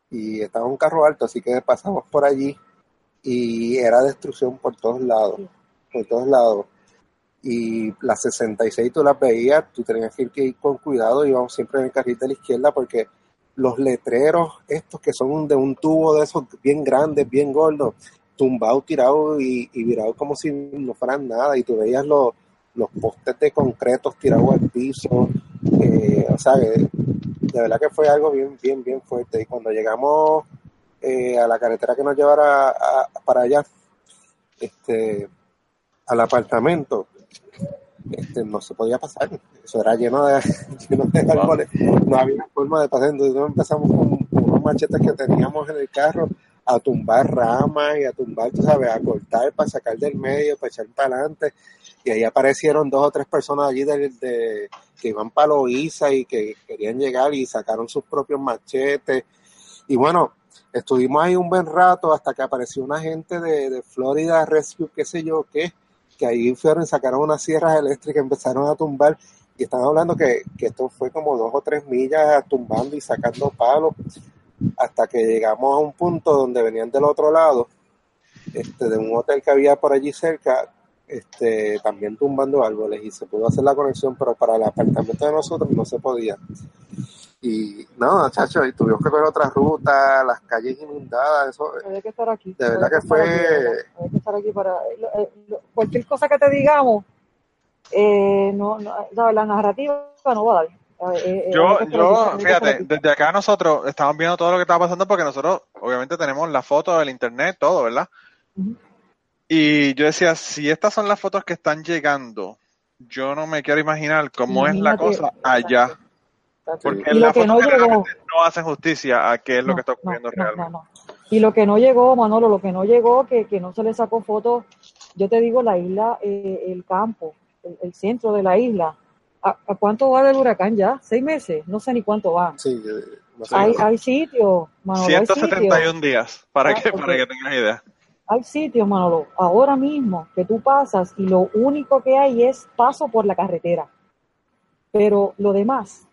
y estaba un carro alto, así que pasamos por allí y era destrucción por todos lados, por todos lados. Y las 66 tú las veías, tú tenías que ir, que ir con cuidado, íbamos siempre en el carril de la izquierda porque los letreros estos que son de un tubo de esos bien grandes, bien gordos, tumbados, tirados y, y virados como si no fueran nada y tú veías los, los postes de concretos tirados al piso, eh, o sea, que de verdad que fue algo bien, bien, bien fuerte. Y cuando llegamos eh, a la carretera que nos llevara a- a- para allá, este, al apartamento, este, no se podía pasar. Eso era lleno de, *laughs* lleno de árboles. No había forma de pasar. Entonces empezamos con, con unos machetes que teníamos en el carro a tumbar ramas y a tumbar, tú sabes, a cortar para sacar del medio, para echar para adelante. Y ahí aparecieron dos o tres personas allí de, de- que iban para Loíza y que querían llegar y sacaron sus propios machetes. Y bueno, estuvimos ahí un buen rato hasta que apareció una gente de, Florida Rescue, qué sé yo qué, que ahí fueron y sacaron unas sierras eléctricas, empezaron a tumbar. Y están hablando que, que esto fue como dos o tres millas tumbando y sacando palos hasta que llegamos a un punto donde venían del otro lado, este, de un hotel que había por allí cerca, este, también tumbando árboles y se pudo hacer la conexión, pero para el apartamento de nosotros no se podía. Y no, muchachos, y tuvimos que ver otra ruta, las calles inundadas, eso, Había que estar aquí. De verdad que aquí, fue-. Había que estar aquí para. lo- eh, lo- cualquier cosa que te digamos, eh, no, no, la narrativa no va a dar. Eh, eh, había Yo, yo, fíjate, desde acá nosotros estamos viendo todo lo que estaba pasando porque nosotros obviamente tenemos la foto del internet, todo, ¿verdad? Y yo decía, si estas son las fotos que están llegando, yo no me quiero imaginar cómo es la cosa allá. exacto. Porque las fotos no llegó, no hacen justicia a qué es lo que está ocurriendo no, realmente. Y lo que no llegó, Manolo, lo que no llegó, que, que no se le sacó fotos, yo te digo, la isla, eh, el campo, el, el centro de la isla. ¿A, a cuánto va del huracán ya? ¿Seis meses? No sé ni cuánto va. sí, no sé. Hay, hay sitios, Manolo, hay sitios. 171 días, para Ah, que, para que tengas idea. Hay sitios, Manolo, ahora mismo que tú pasas y lo único que hay es paso por la carretera. Pero lo demás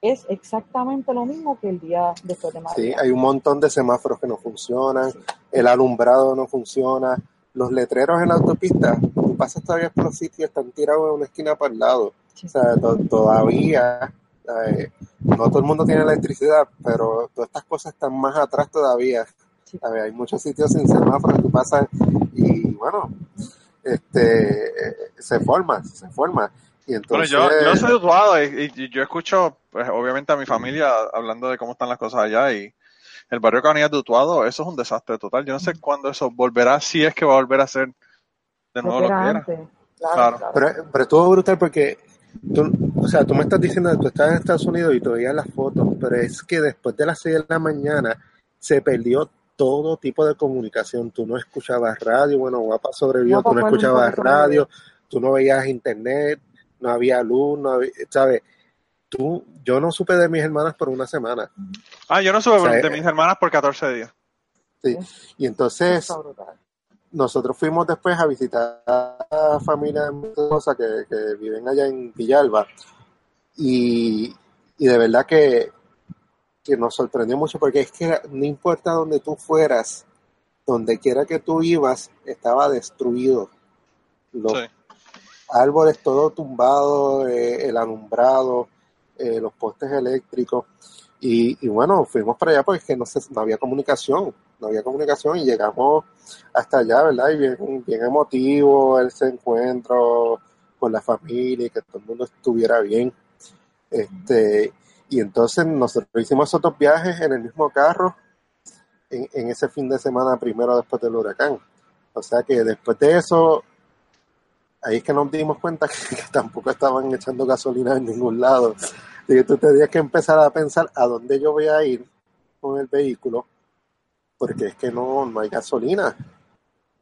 es exactamente lo mismo que el día después de Sí, María. hay un montón de semáforos que no funcionan, el alumbrado no funciona, los letreros en la autopista, tú pasas todavía por los sitios, están tirados en una esquina para el lado. O sea, to- todavía, eh, no todo el mundo tiene electricidad, pero todas estas cosas están más atrás todavía. Hay muchos sitios sin semáforos, tú pasas y bueno, este, eh, se forma, se forma. Y Bueno, entonces, yo, yo soy Utuado y, y yo escucho, pues, obviamente, a mi familia hablando de cómo están las cosas allá y el barrio Cabanillas de Utuado, eso es un desastre total. Yo no sé cuándo eso volverá, si es que va a volver a ser de nuevo lo que era. antes. Claro. Claro, claro. Pero, pero estuvo brutal porque, tú, o sea, tú me estás diciendo que tú estás en Estados Unidos y tú veías las fotos, pero es que después de las 6 de la mañana se perdió todo tipo de comunicación. Tú no escuchabas radio, bueno, Guapa sobrevivió, Guapa tú no escuchabas radio, tú no veías internet, no había luz, no había, ¿sabes? Tú, yo no supe de mis hermanas por una semana. Ah, yo no O sea, de mis hermanas por 14 días. Sí. Y entonces, Está brutal. Nosotros fuimos después a visitar a familia de mi esposa que, que viven allá en Villalba y, y de verdad que, que nos sorprendió mucho porque es que no importa donde tú fueras, donde quiera que tú ibas, estaba destruido. Los Sí. árboles todo tumbado, eh, el alumbrado, eh, los postes eléctricos. Y, y bueno, fuimos para allá porque no, se- no había comunicación, no había comunicación y llegamos hasta allá, ¿verdad? Y bien, bien emotivo ese encuentro con la familia y que todo el mundo estuviera bien. Este, y entonces nosotros hicimos otros viajes en el mismo carro en, ese fin de semana primero después del huracán. O sea que después de eso, ahí es que nos dimos cuenta *laughs* que, tampoco estaban echando gasolina en ningún lado. Y tú que empezar a pensar a dónde yo voy a ir con el vehículo, porque es que no, no hay gasolina.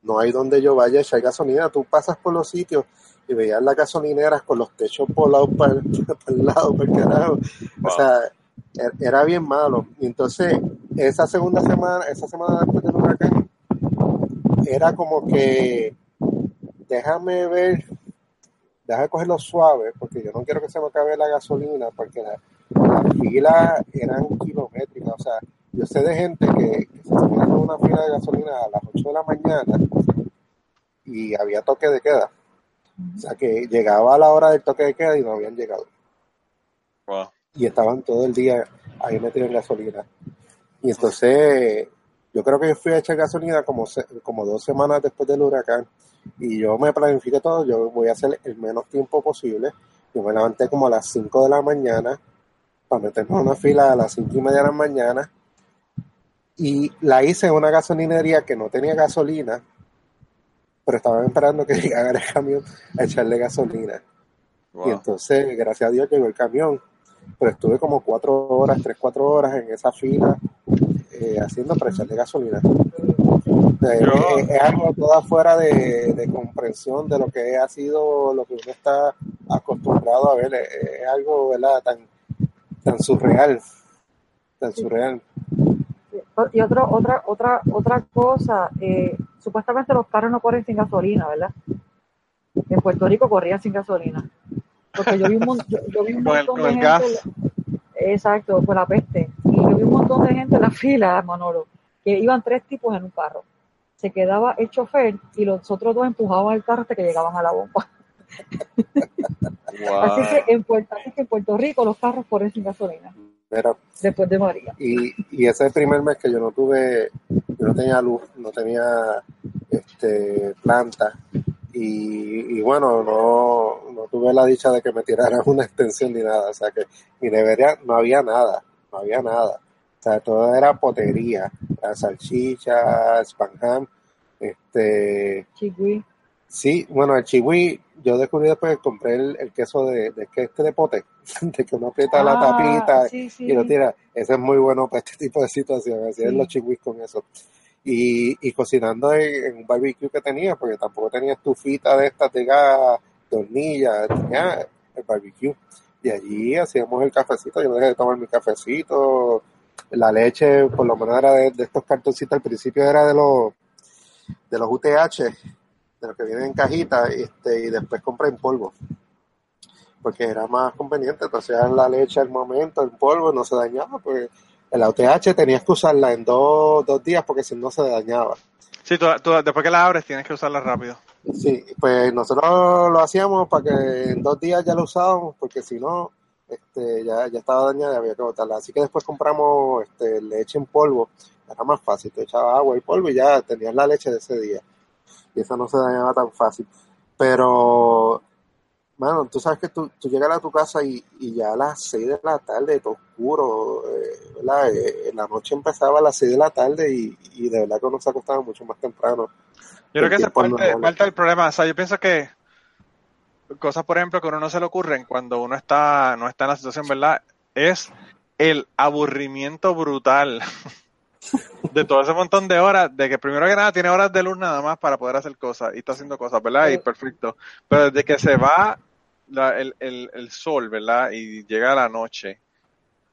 No hay donde yo vaya a echar gasolina. Tú pasas por los sitios y veías las gasolineras con los techos volados *laughs* para el, lado, para el carajo. O sea, er- era bien malo. Y entonces, esa segunda semana, esa semana después del huracán, era como que déjame ver, déjame cogerlo suave, porque yo no quiero que se me acabe la gasolina, porque la- las filas eran kilométricas. O sea, yo sé de gente que, que se ponía en una fila de gasolina a las 8 de la mañana y había toque de queda. O sea, que llegaba a la hora del toque de queda y no habían llegado. Wow. Y estaban todo el día ahí metidos en gasolina. Y entonces, yo creo que yo fui a echar gasolina como, se- como dos semanas después del huracán. Y yo me planifiqué todo, yo voy a hacer el menos tiempo posible. Yo me levanté como a las 5 de la mañana para meterme en una fila a las 5 y media de la mañana. Y la hice en una gasolinería que no tenía gasolina, pero estaban esperando que *laughs* llegara el camión a echarle gasolina. Y entonces, gracias a Dios, llegó el camión. Pero estuve como cuatro horas, tres, cuatro horas en esa fila eh, haciendo para echarle gasolina. Eh, Yo- es, es algo toda fuera de, de comprensión de lo que ha sido lo que uno está acostumbrado a ver. Es, es algo, ¿verdad? Tan, tan surreal. Tan surreal. Y otro, otra, otra, otra cosa, eh, supuestamente los carros no corren sin gasolina, ¿verdad? En Puerto Rico corrían sin gasolina. Porque yo vi un, mon- yo, yo vi un *laughs* Con el- montón con de el gente. gas. Exacto, por la peste. Y yo vi un montón de gente en la *laughs* fila, Manolo, que iban tres tipos en un carro. Se quedaba el chofer y los otros dos empujaban el carro hasta que llegaban a la bomba. Wow. *laughs* Así que en Puerto, así que en Puerto Rico los carros corren sin gasolina, Después de María. y, y ese es el primer mes que yo no tuve, yo no tenía luz, no tenía este planta. Y, y bueno, no, no tuve la dicha de que me tiraran *laughs* una extensión ni nada. O sea que mi nevera no había nada, no había nada. O sea, todo era potería, era salchicha, spam ham, este, Chigüí. Sí, bueno, el chihui, yo descubrí después que compré el, el queso de, de que este de pote, *laughs* de que uno aprieta la Ah, tapita sí, sí. y lo tira. Ese es muy bueno para este *laughs* tipo de situaciones, así es los chihuis con eso. Y, y cocinando en, en un barbecue que tenía, porque tampoco tenía estufita de estas de gas, de hornilla, tenía el barbecue. Y allí hacíamos el cafecito, yo dejé de tomar mi cafecito, la leche, por lo menos era de, de estos cartoncitos, al principio era de los de los UTH, de los que vienen en cajita, este, y después compré en polvo. Porque era más conveniente, entonces la leche al momento, en polvo, no se dañaba, porque el UTH tenías que usarla en dos, dos días porque si no se dañaba. Sí, tú, tú después que la abres tienes que usarla rápido. Sí, pues nosotros lo hacíamos para que en dos días ya lo usábamos, porque si no, este, ya, ya estaba dañada y había que botarla. Así que después compramos este, leche en polvo, era más fácil, te echaba agua y polvo y ya tenías la leche de ese día. Y esa no se dañaba tan fácil. Pero, mano, tú sabes que tú, tú llegas a tu casa y, y ya a las seis de la tarde, todo oscuro, eh, ¿verdad? Eh, la noche empezaba a las seis de la tarde y, y de verdad que uno se acostaba mucho más temprano. Yo creo que ese es tiempo parte, no- parte del problema. O sea, yo pienso que cosas, por ejemplo, que a uno no se le ocurren cuando uno está, no está en la situación, ¿verdad? Es el aburrimiento brutal *laughs* de todo ese montón de horas, de que primero que nada tiene horas de luz nada más para poder hacer cosas y está haciendo cosas, ¿verdad? Y perfecto. Pero desde que se va la- el, el, el sol, ¿verdad? Y llega la noche,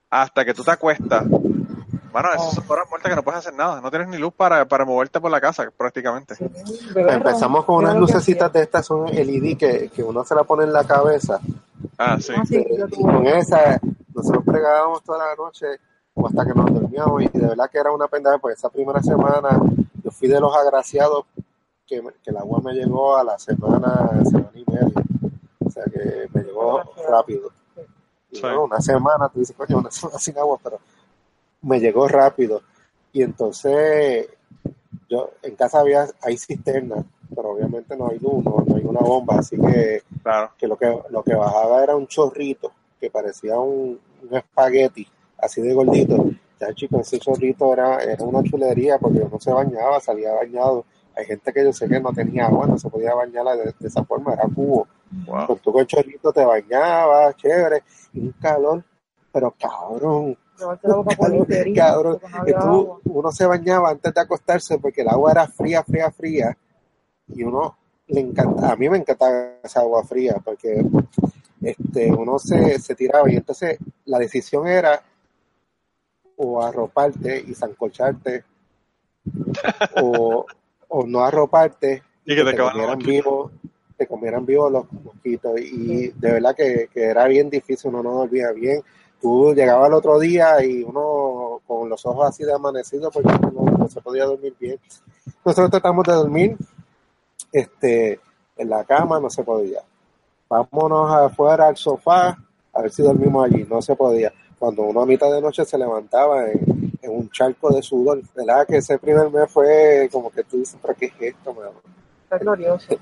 hasta que tú te acuestas, bueno, esas son horas muertas que no puedes hacer nada. No tienes ni luz para, para moverte por la casa, prácticamente. Empezamos con unas lucecitas de estas, son LED que, que uno se la pone en la cabeza. Ah, sí. Ah, sí, yo Y tuve. con esa, nosotros pregábamos toda la noche o hasta que nos dormíamos. Y de verdad que era una pendeja, porque esa primera semana yo fui de los agraciados que, que el agua me llegó a la semana, semana y media. O sea que me llegó rápido. Y bueno, una semana, tú dices, coño, una semana *laughs* sin agua, pero me llegó rápido. Y entonces, yo en casa había, hay cisterna, pero obviamente no hay luz, no, no hay una bomba, así que, Claro. que lo que lo que bajaba era un chorrito que parecía un, un espagueti, así de gordito. Ya chicos, ese chorrito era, era una chulería porque uno se bañaba, salía bañado. Hay gente que yo sé que no tenía agua, no se podía bañar de, de esa forma, era cubo. Wow. Con tu con chorrito te bañabas, chévere, y un calor, pero cabrón, *laughs* Cabrón, cabrón, no tú- uno se bañaba antes de acostarse porque el agua era fría, fría, fría, y uno le encanta, a mí me encantaba esa agua fría porque este, uno se, se tiraba y entonces la decisión era o arroparte y zancocharte o, o no arroparte Y que te comieran vivo te comieran vivos los mosquitos y de verdad que, que era bien difícil uno no dormía bien. Tú llegabas al otro día y uno con los ojos así de amanecido porque no, no se podía dormir bien. Nosotros tratamos de dormir este en la cama no se podía. Vámonos afuera al sofá a ver si dormimos allí no se podía cuando uno a mitad de noche se levantaba en, en un charco de sudor verdad que ese primer mes fue como que tú dices pero qué es esto mano?" Está glorioso.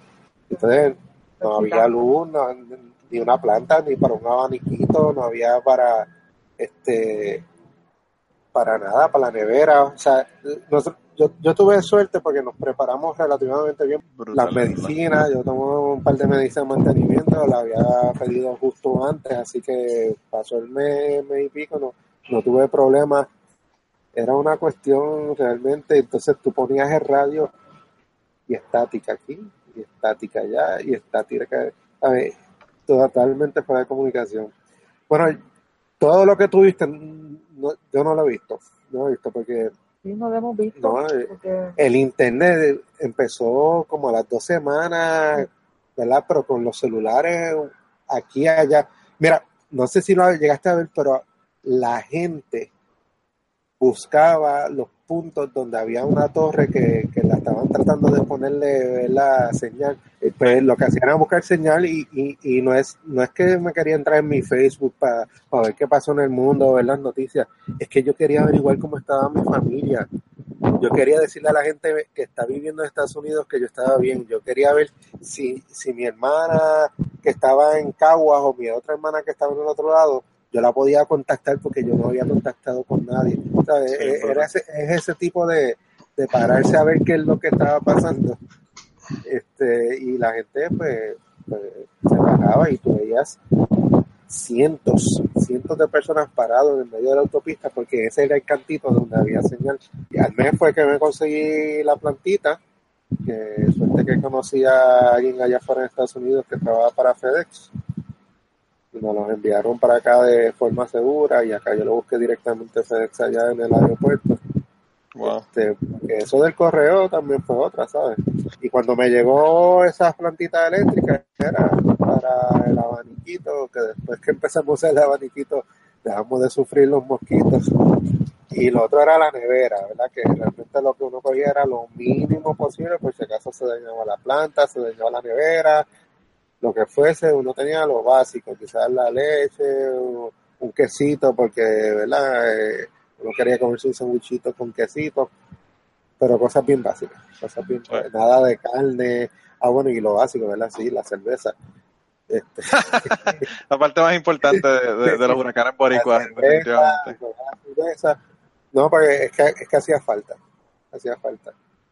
entonces no había luz, no- ni una planta, ni para un abaniquito, no había para este para nada, para la nevera. O sea, nosotros- yo, yo tuve suerte porque nos preparamos relativamente bien. Brutal, Las medicinas, yo tomo un par de medicinas de mantenimiento, la había pedido justo antes, así que pasó el mes, mes y pico, no, no tuve problemas era una cuestión realmente, entonces tú ponías el radio y estática aquí, y estática allá, y estática, a ver, totalmente fuera de comunicación. Bueno, todo lo que tuviste, no, yo no lo he visto, no lo he visto porque Sí, no lo hemos visto. No, eh, porque- el internet empezó como a las dos semanas, ¿verdad? Pero con los celulares aquí y allá. Mira, no sé si lo llegaste a ver, pero la gente buscaba los puntos donde había una torre que, que la estaban tratando de ponerle la señal. Eh, Pues lo que hacían era buscar señal y, y, y no es no es que me quería entrar en mi Facebook para ver qué pasó en el mundo, ver las noticias. Es que yo quería averiguar cómo estaba mi familia. Yo quería decirle a la gente que está viviendo en Estados Unidos que yo estaba bien. Yo quería ver si, si mi hermana que estaba en Caguas o mi otra hermana que estaba en el otro lado, yo la podía contactar porque yo no había contactado con nadie. ¿Sabes? Sí, Eh, claro. Era ese, es ese tipo de, de pararse a ver qué es lo que estaba pasando. Este, y la gente pues, pues, se bajaba y tú veías cientos, cientos de personas parados en el medio de la autopista porque ese era el cantito donde había señal. Y al mes fue que me conseguí la plantita, que suerte que conocí a alguien allá afuera en Estados Unidos que trabajaba para FedEx. Nos los enviaron para acá de forma segura y acá yo lo busqué directamente FedEx allá en el aeropuerto. Wow. Este, eso del correo también fue otra, ¿sabes? Y cuando me llegó esas plantitas eléctricas, era para el abaniquito, que después que empezamos a usar el abaniquito, dejamos de sufrir los mosquitos. Y lo otro era la nevera, ¿verdad? Que realmente lo que uno cogía era lo mínimo posible, por si acaso se dañaba la planta, se dañaba la nevera, lo que fuese, uno tenía lo básico, quizás la leche, un quesito, porque, ¿verdad? Eh, uno quería comerse un sandwichito con quesito, pero cosas bien básicas, cosas bien, Bueno. nada de carne, ah bueno, y lo básico, ¿verdad? Sí, la cerveza. Este, *laughs* La parte más importante de, de- de los huracanes *laughs* boricuas, definitivamente. cerveza. No, porque es que, es que hacía falta, hacía falta.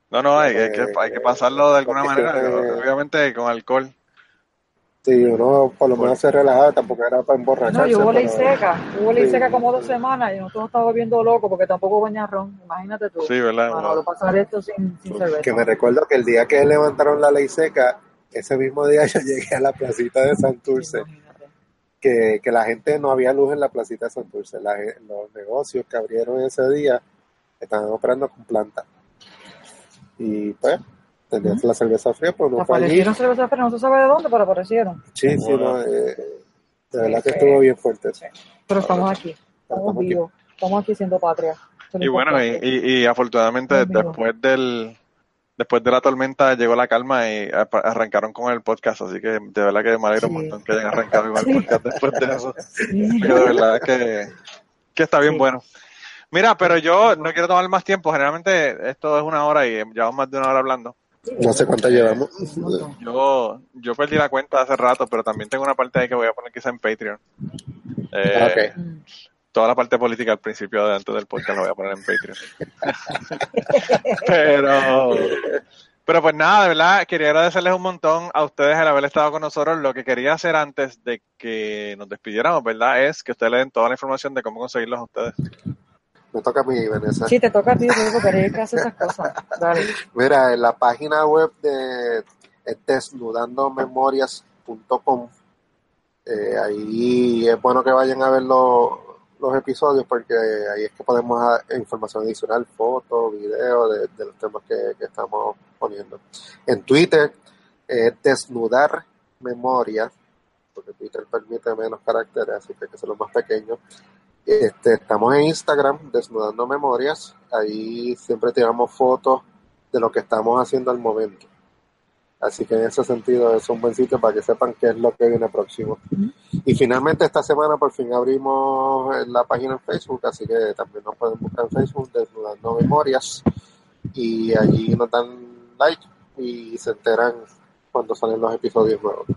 No, no, hay, hay que, hay que pasarlo de alguna manera, obviamente con alcohol. Sí, uno por lo menos se relajaba, tampoco era para No, emborracharse. yo hubo ley pero- seca, hubo ley Sí. seca como dos semanas y nosotros nos estábamos viendo locos porque tampoco venía ron, imagínate tú. Sí, ¿verdad? Para no pasar esto sin, sin cerveza. que me recuerdo que el día que levantaron la ley seca, ese mismo día *laughs* yo llegué a la placita de Santurce, Imagínate. que, que la gente no había luz en la placita de Santurce. La los negocios que abrieron ese día estaban operando con planta. Y pues, tenías la cerveza fría, pues no fue allí. Aparecieron cerveza fría, no se sabe de dónde, pero aparecieron. Sí, sí, Bueno. no, eh, de verdad que Sí, estuvo bien fuerte. sí. Pero estamos aquí, estamos Estamos aquí. vivos, estamos aquí siendo patria. Y bueno, y, y, y afortunadamente Dios mío. después del después de la tormenta llegó la calma y arrancaron con el podcast, así que de verdad que me alegro un Sí. montón que hayan arrancado con el *laughs* podcast después de eso. Sí. Porque de verdad que, que está bien Sí. bueno. Mira, pero yo no quiero tomar más tiempo, generalmente esto es una hora y llevamos más de una hora hablando. No sé cuánto llevamos. Yo, yo perdí la cuenta hace rato, pero también tengo una parte ahí que voy a poner quizá en Patreon. Eh, Ah, Ok. Toda la parte política al principio de antes del podcast la voy a poner en Patreon. *laughs* pero, pero pues nada, de verdad, quería agradecerles un montón a ustedes el haber estado con nosotros. Lo que quería hacer antes de que nos despidiéramos, ¿verdad? Es que ustedes le den toda la información de cómo conseguirlos a ustedes. Me toca a mí, Vanessa. Sí, te toca a ti, porque eres que hace esas cosas. Dale. Mira, en la página web de es desnudandomemorias.com, eh, ahí es bueno que vayan a ver los, los episodios porque ahí es que podemos dar información adicional, fotos, videos de, de los temas que, que estamos poniendo. En Twitter es desnudar memorias, porque Twitter permite menos caracteres, así que hay que hacerlo más pequeño. Este, estamos en Instagram, Desnudando Memorias. Ahí siempre tiramos fotos de lo que estamos haciendo al momento. Así que en ese sentido es un buen sitio para que sepan qué es lo que viene próximo. Y finalmente esta semana por fin abrimos la página en Facebook, así que también nos pueden buscar en Facebook, Desnudando Memorias. Y allí nos dan like y se enteran cuando salen los episodios nuevos.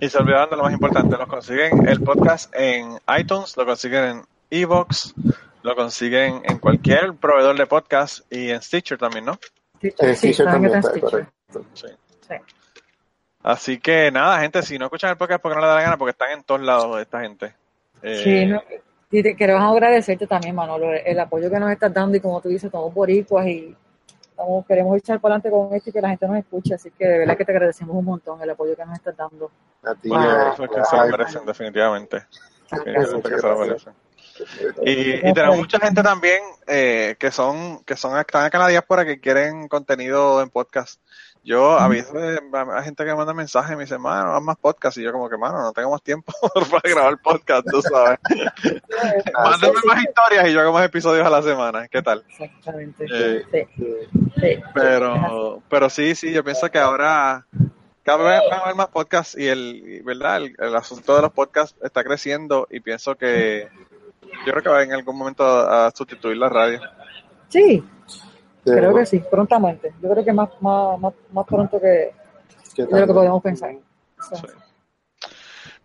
Y se olvidaron de lo más importante, los consiguen el podcast en iTunes, lo consiguen en Evox, lo consiguen en cualquier proveedor de podcast y en Stitcher también, ¿no? Stitcher, sí, también está correcto. Sí. Sí. Así que nada, gente, si no escuchan el podcast porque no les da la gana, porque están en todos lados esta gente. Eh, Sí, no- Y te, queremos agradecerte también, Manolo, el apoyo que nos estás dando y como tú dices, somos boricuas y estamos, queremos echar para adelante con esto y que la gente nos escuche, así que de verdad que te agradecemos un montón el apoyo que nos estás dando. A ti, eh, eso es que se lo merecen, definitivamente. Definitivamente que se lo merecen. Y, y tenemos mucha gente también eh, que son que son están acá en la diáspora que quieren contenido en podcast. Yo a veces hay gente que me manda mensajes y me dice, mano, haz más podcast. Y yo como que, mano, no tengo más tiempo *laughs* para grabar podcast, tú sabes. *laughs* Mándenme más historias y yo hago más episodios a la semana. ¿Qué tal? Exactamente. Eh, sí, sí. Pero, pero sí, sí, yo pienso que ahora cada vez van a haber más podcasts y el, ¿verdad? El, el asunto de los podcasts está creciendo y pienso que yo creo que va en algún momento a, a sustituir la radio. Sí, creo que sí, prontamente. Yo creo que más, más, más, más pronto que ¿qué de lo que podemos pensar. Sí.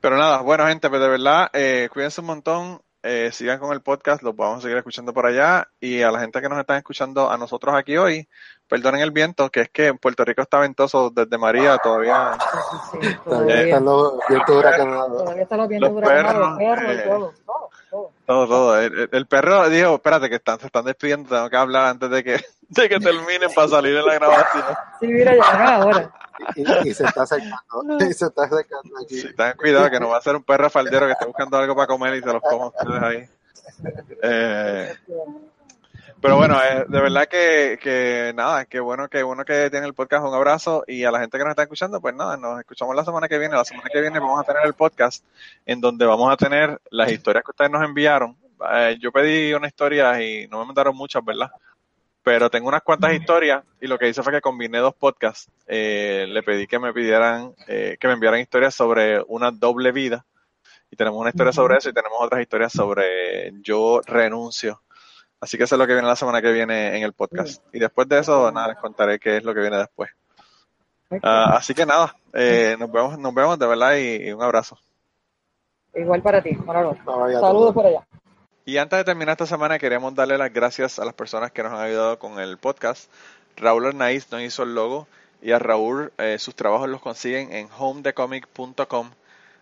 Pero nada, bueno gente, pues de verdad, eh, cuídense un montón, eh, sigan con el podcast, los vamos a seguir escuchando por allá y a la gente que nos están escuchando a nosotros aquí hoy, perdonen el viento, que es que en Puerto Rico está ventoso desde María todavía. sí, sí, Todavía todavía, están los vientos huracanados. todavía está los vientos Los huracanados, perros, los perros eh, y todo, todo, todo. Todo, todo. El, el- el perro dijo, espérate que están, se están despidiendo, tengo que hablar antes de que, *laughs* de que terminen para salir en la grabación. Sí, mira, ya van ahora. Y, y se está secando. Y se está secando aquí. Sí, tengan cuidado que no va a ser un perro faldero que esté buscando algo para comer y se los coma ustedes ahí. Eh, pero bueno, eh, de verdad que, que nada, que bueno que bueno que tienen el podcast, un abrazo y a la gente que nos está escuchando, pues nada, nos escuchamos la semana que viene. La semana que viene vamos a tener el podcast en donde vamos a tener las historias que ustedes nos enviaron. Eh, yo pedí una historia y no me mandaron muchas, ¿verdad? Pero tengo unas cuantas historias y lo que hice fue que combiné dos podcasts. Eh, le pedí que me pidieran, eh, que me enviaran historias sobre una doble vida. Y tenemos una historia sobre eso y tenemos otras historias sobre yo renuncio. Así que eso es lo que viene la semana que viene en el podcast. Y después de eso, nada, les contaré qué es lo que viene después. Ah, así que nada, eh, nos vemos, nos vemos de verdad y, y un abrazo. Igual para ti, Manolo. Saludos por allá. Y antes de terminar esta semana, queremos darle las gracias a las personas que nos han ayudado con el podcast. Raúl Arnaiz nos hizo el logo y a Raúl eh, sus trabajos los consiguen en homedecomic.com.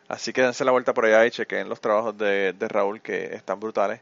Así que dense la vuelta por allá y chequen los trabajos de, de Raúl que están brutales.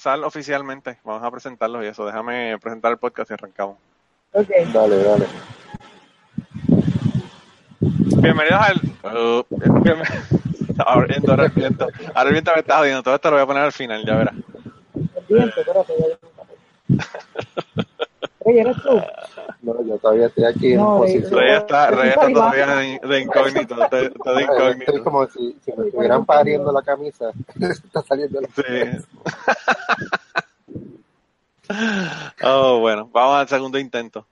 Comenzar oficialmente. Vamos a presentarlos y eso. Déjame presentar el podcast y arrancamos. Ok. Dale, dale. Bienvenidos al. Uh, bien- *laughs* ahora viento, ahora viento. Ahora viento me está jodiendo. Todo esto lo voy a poner al final, ya verás. El viento, espérate, ya Oye, *laughs* ¿eres tú? No, yo todavía estoy aquí en No, posición. Rey está, Estoy Rey está todavía de, incógnito. Está, está de Estoy incógnito. como si, si me estuvieran pariendo la camisa. *laughs* Está saliendo la Sí. *laughs* Oh, bueno, vamos al segundo intento.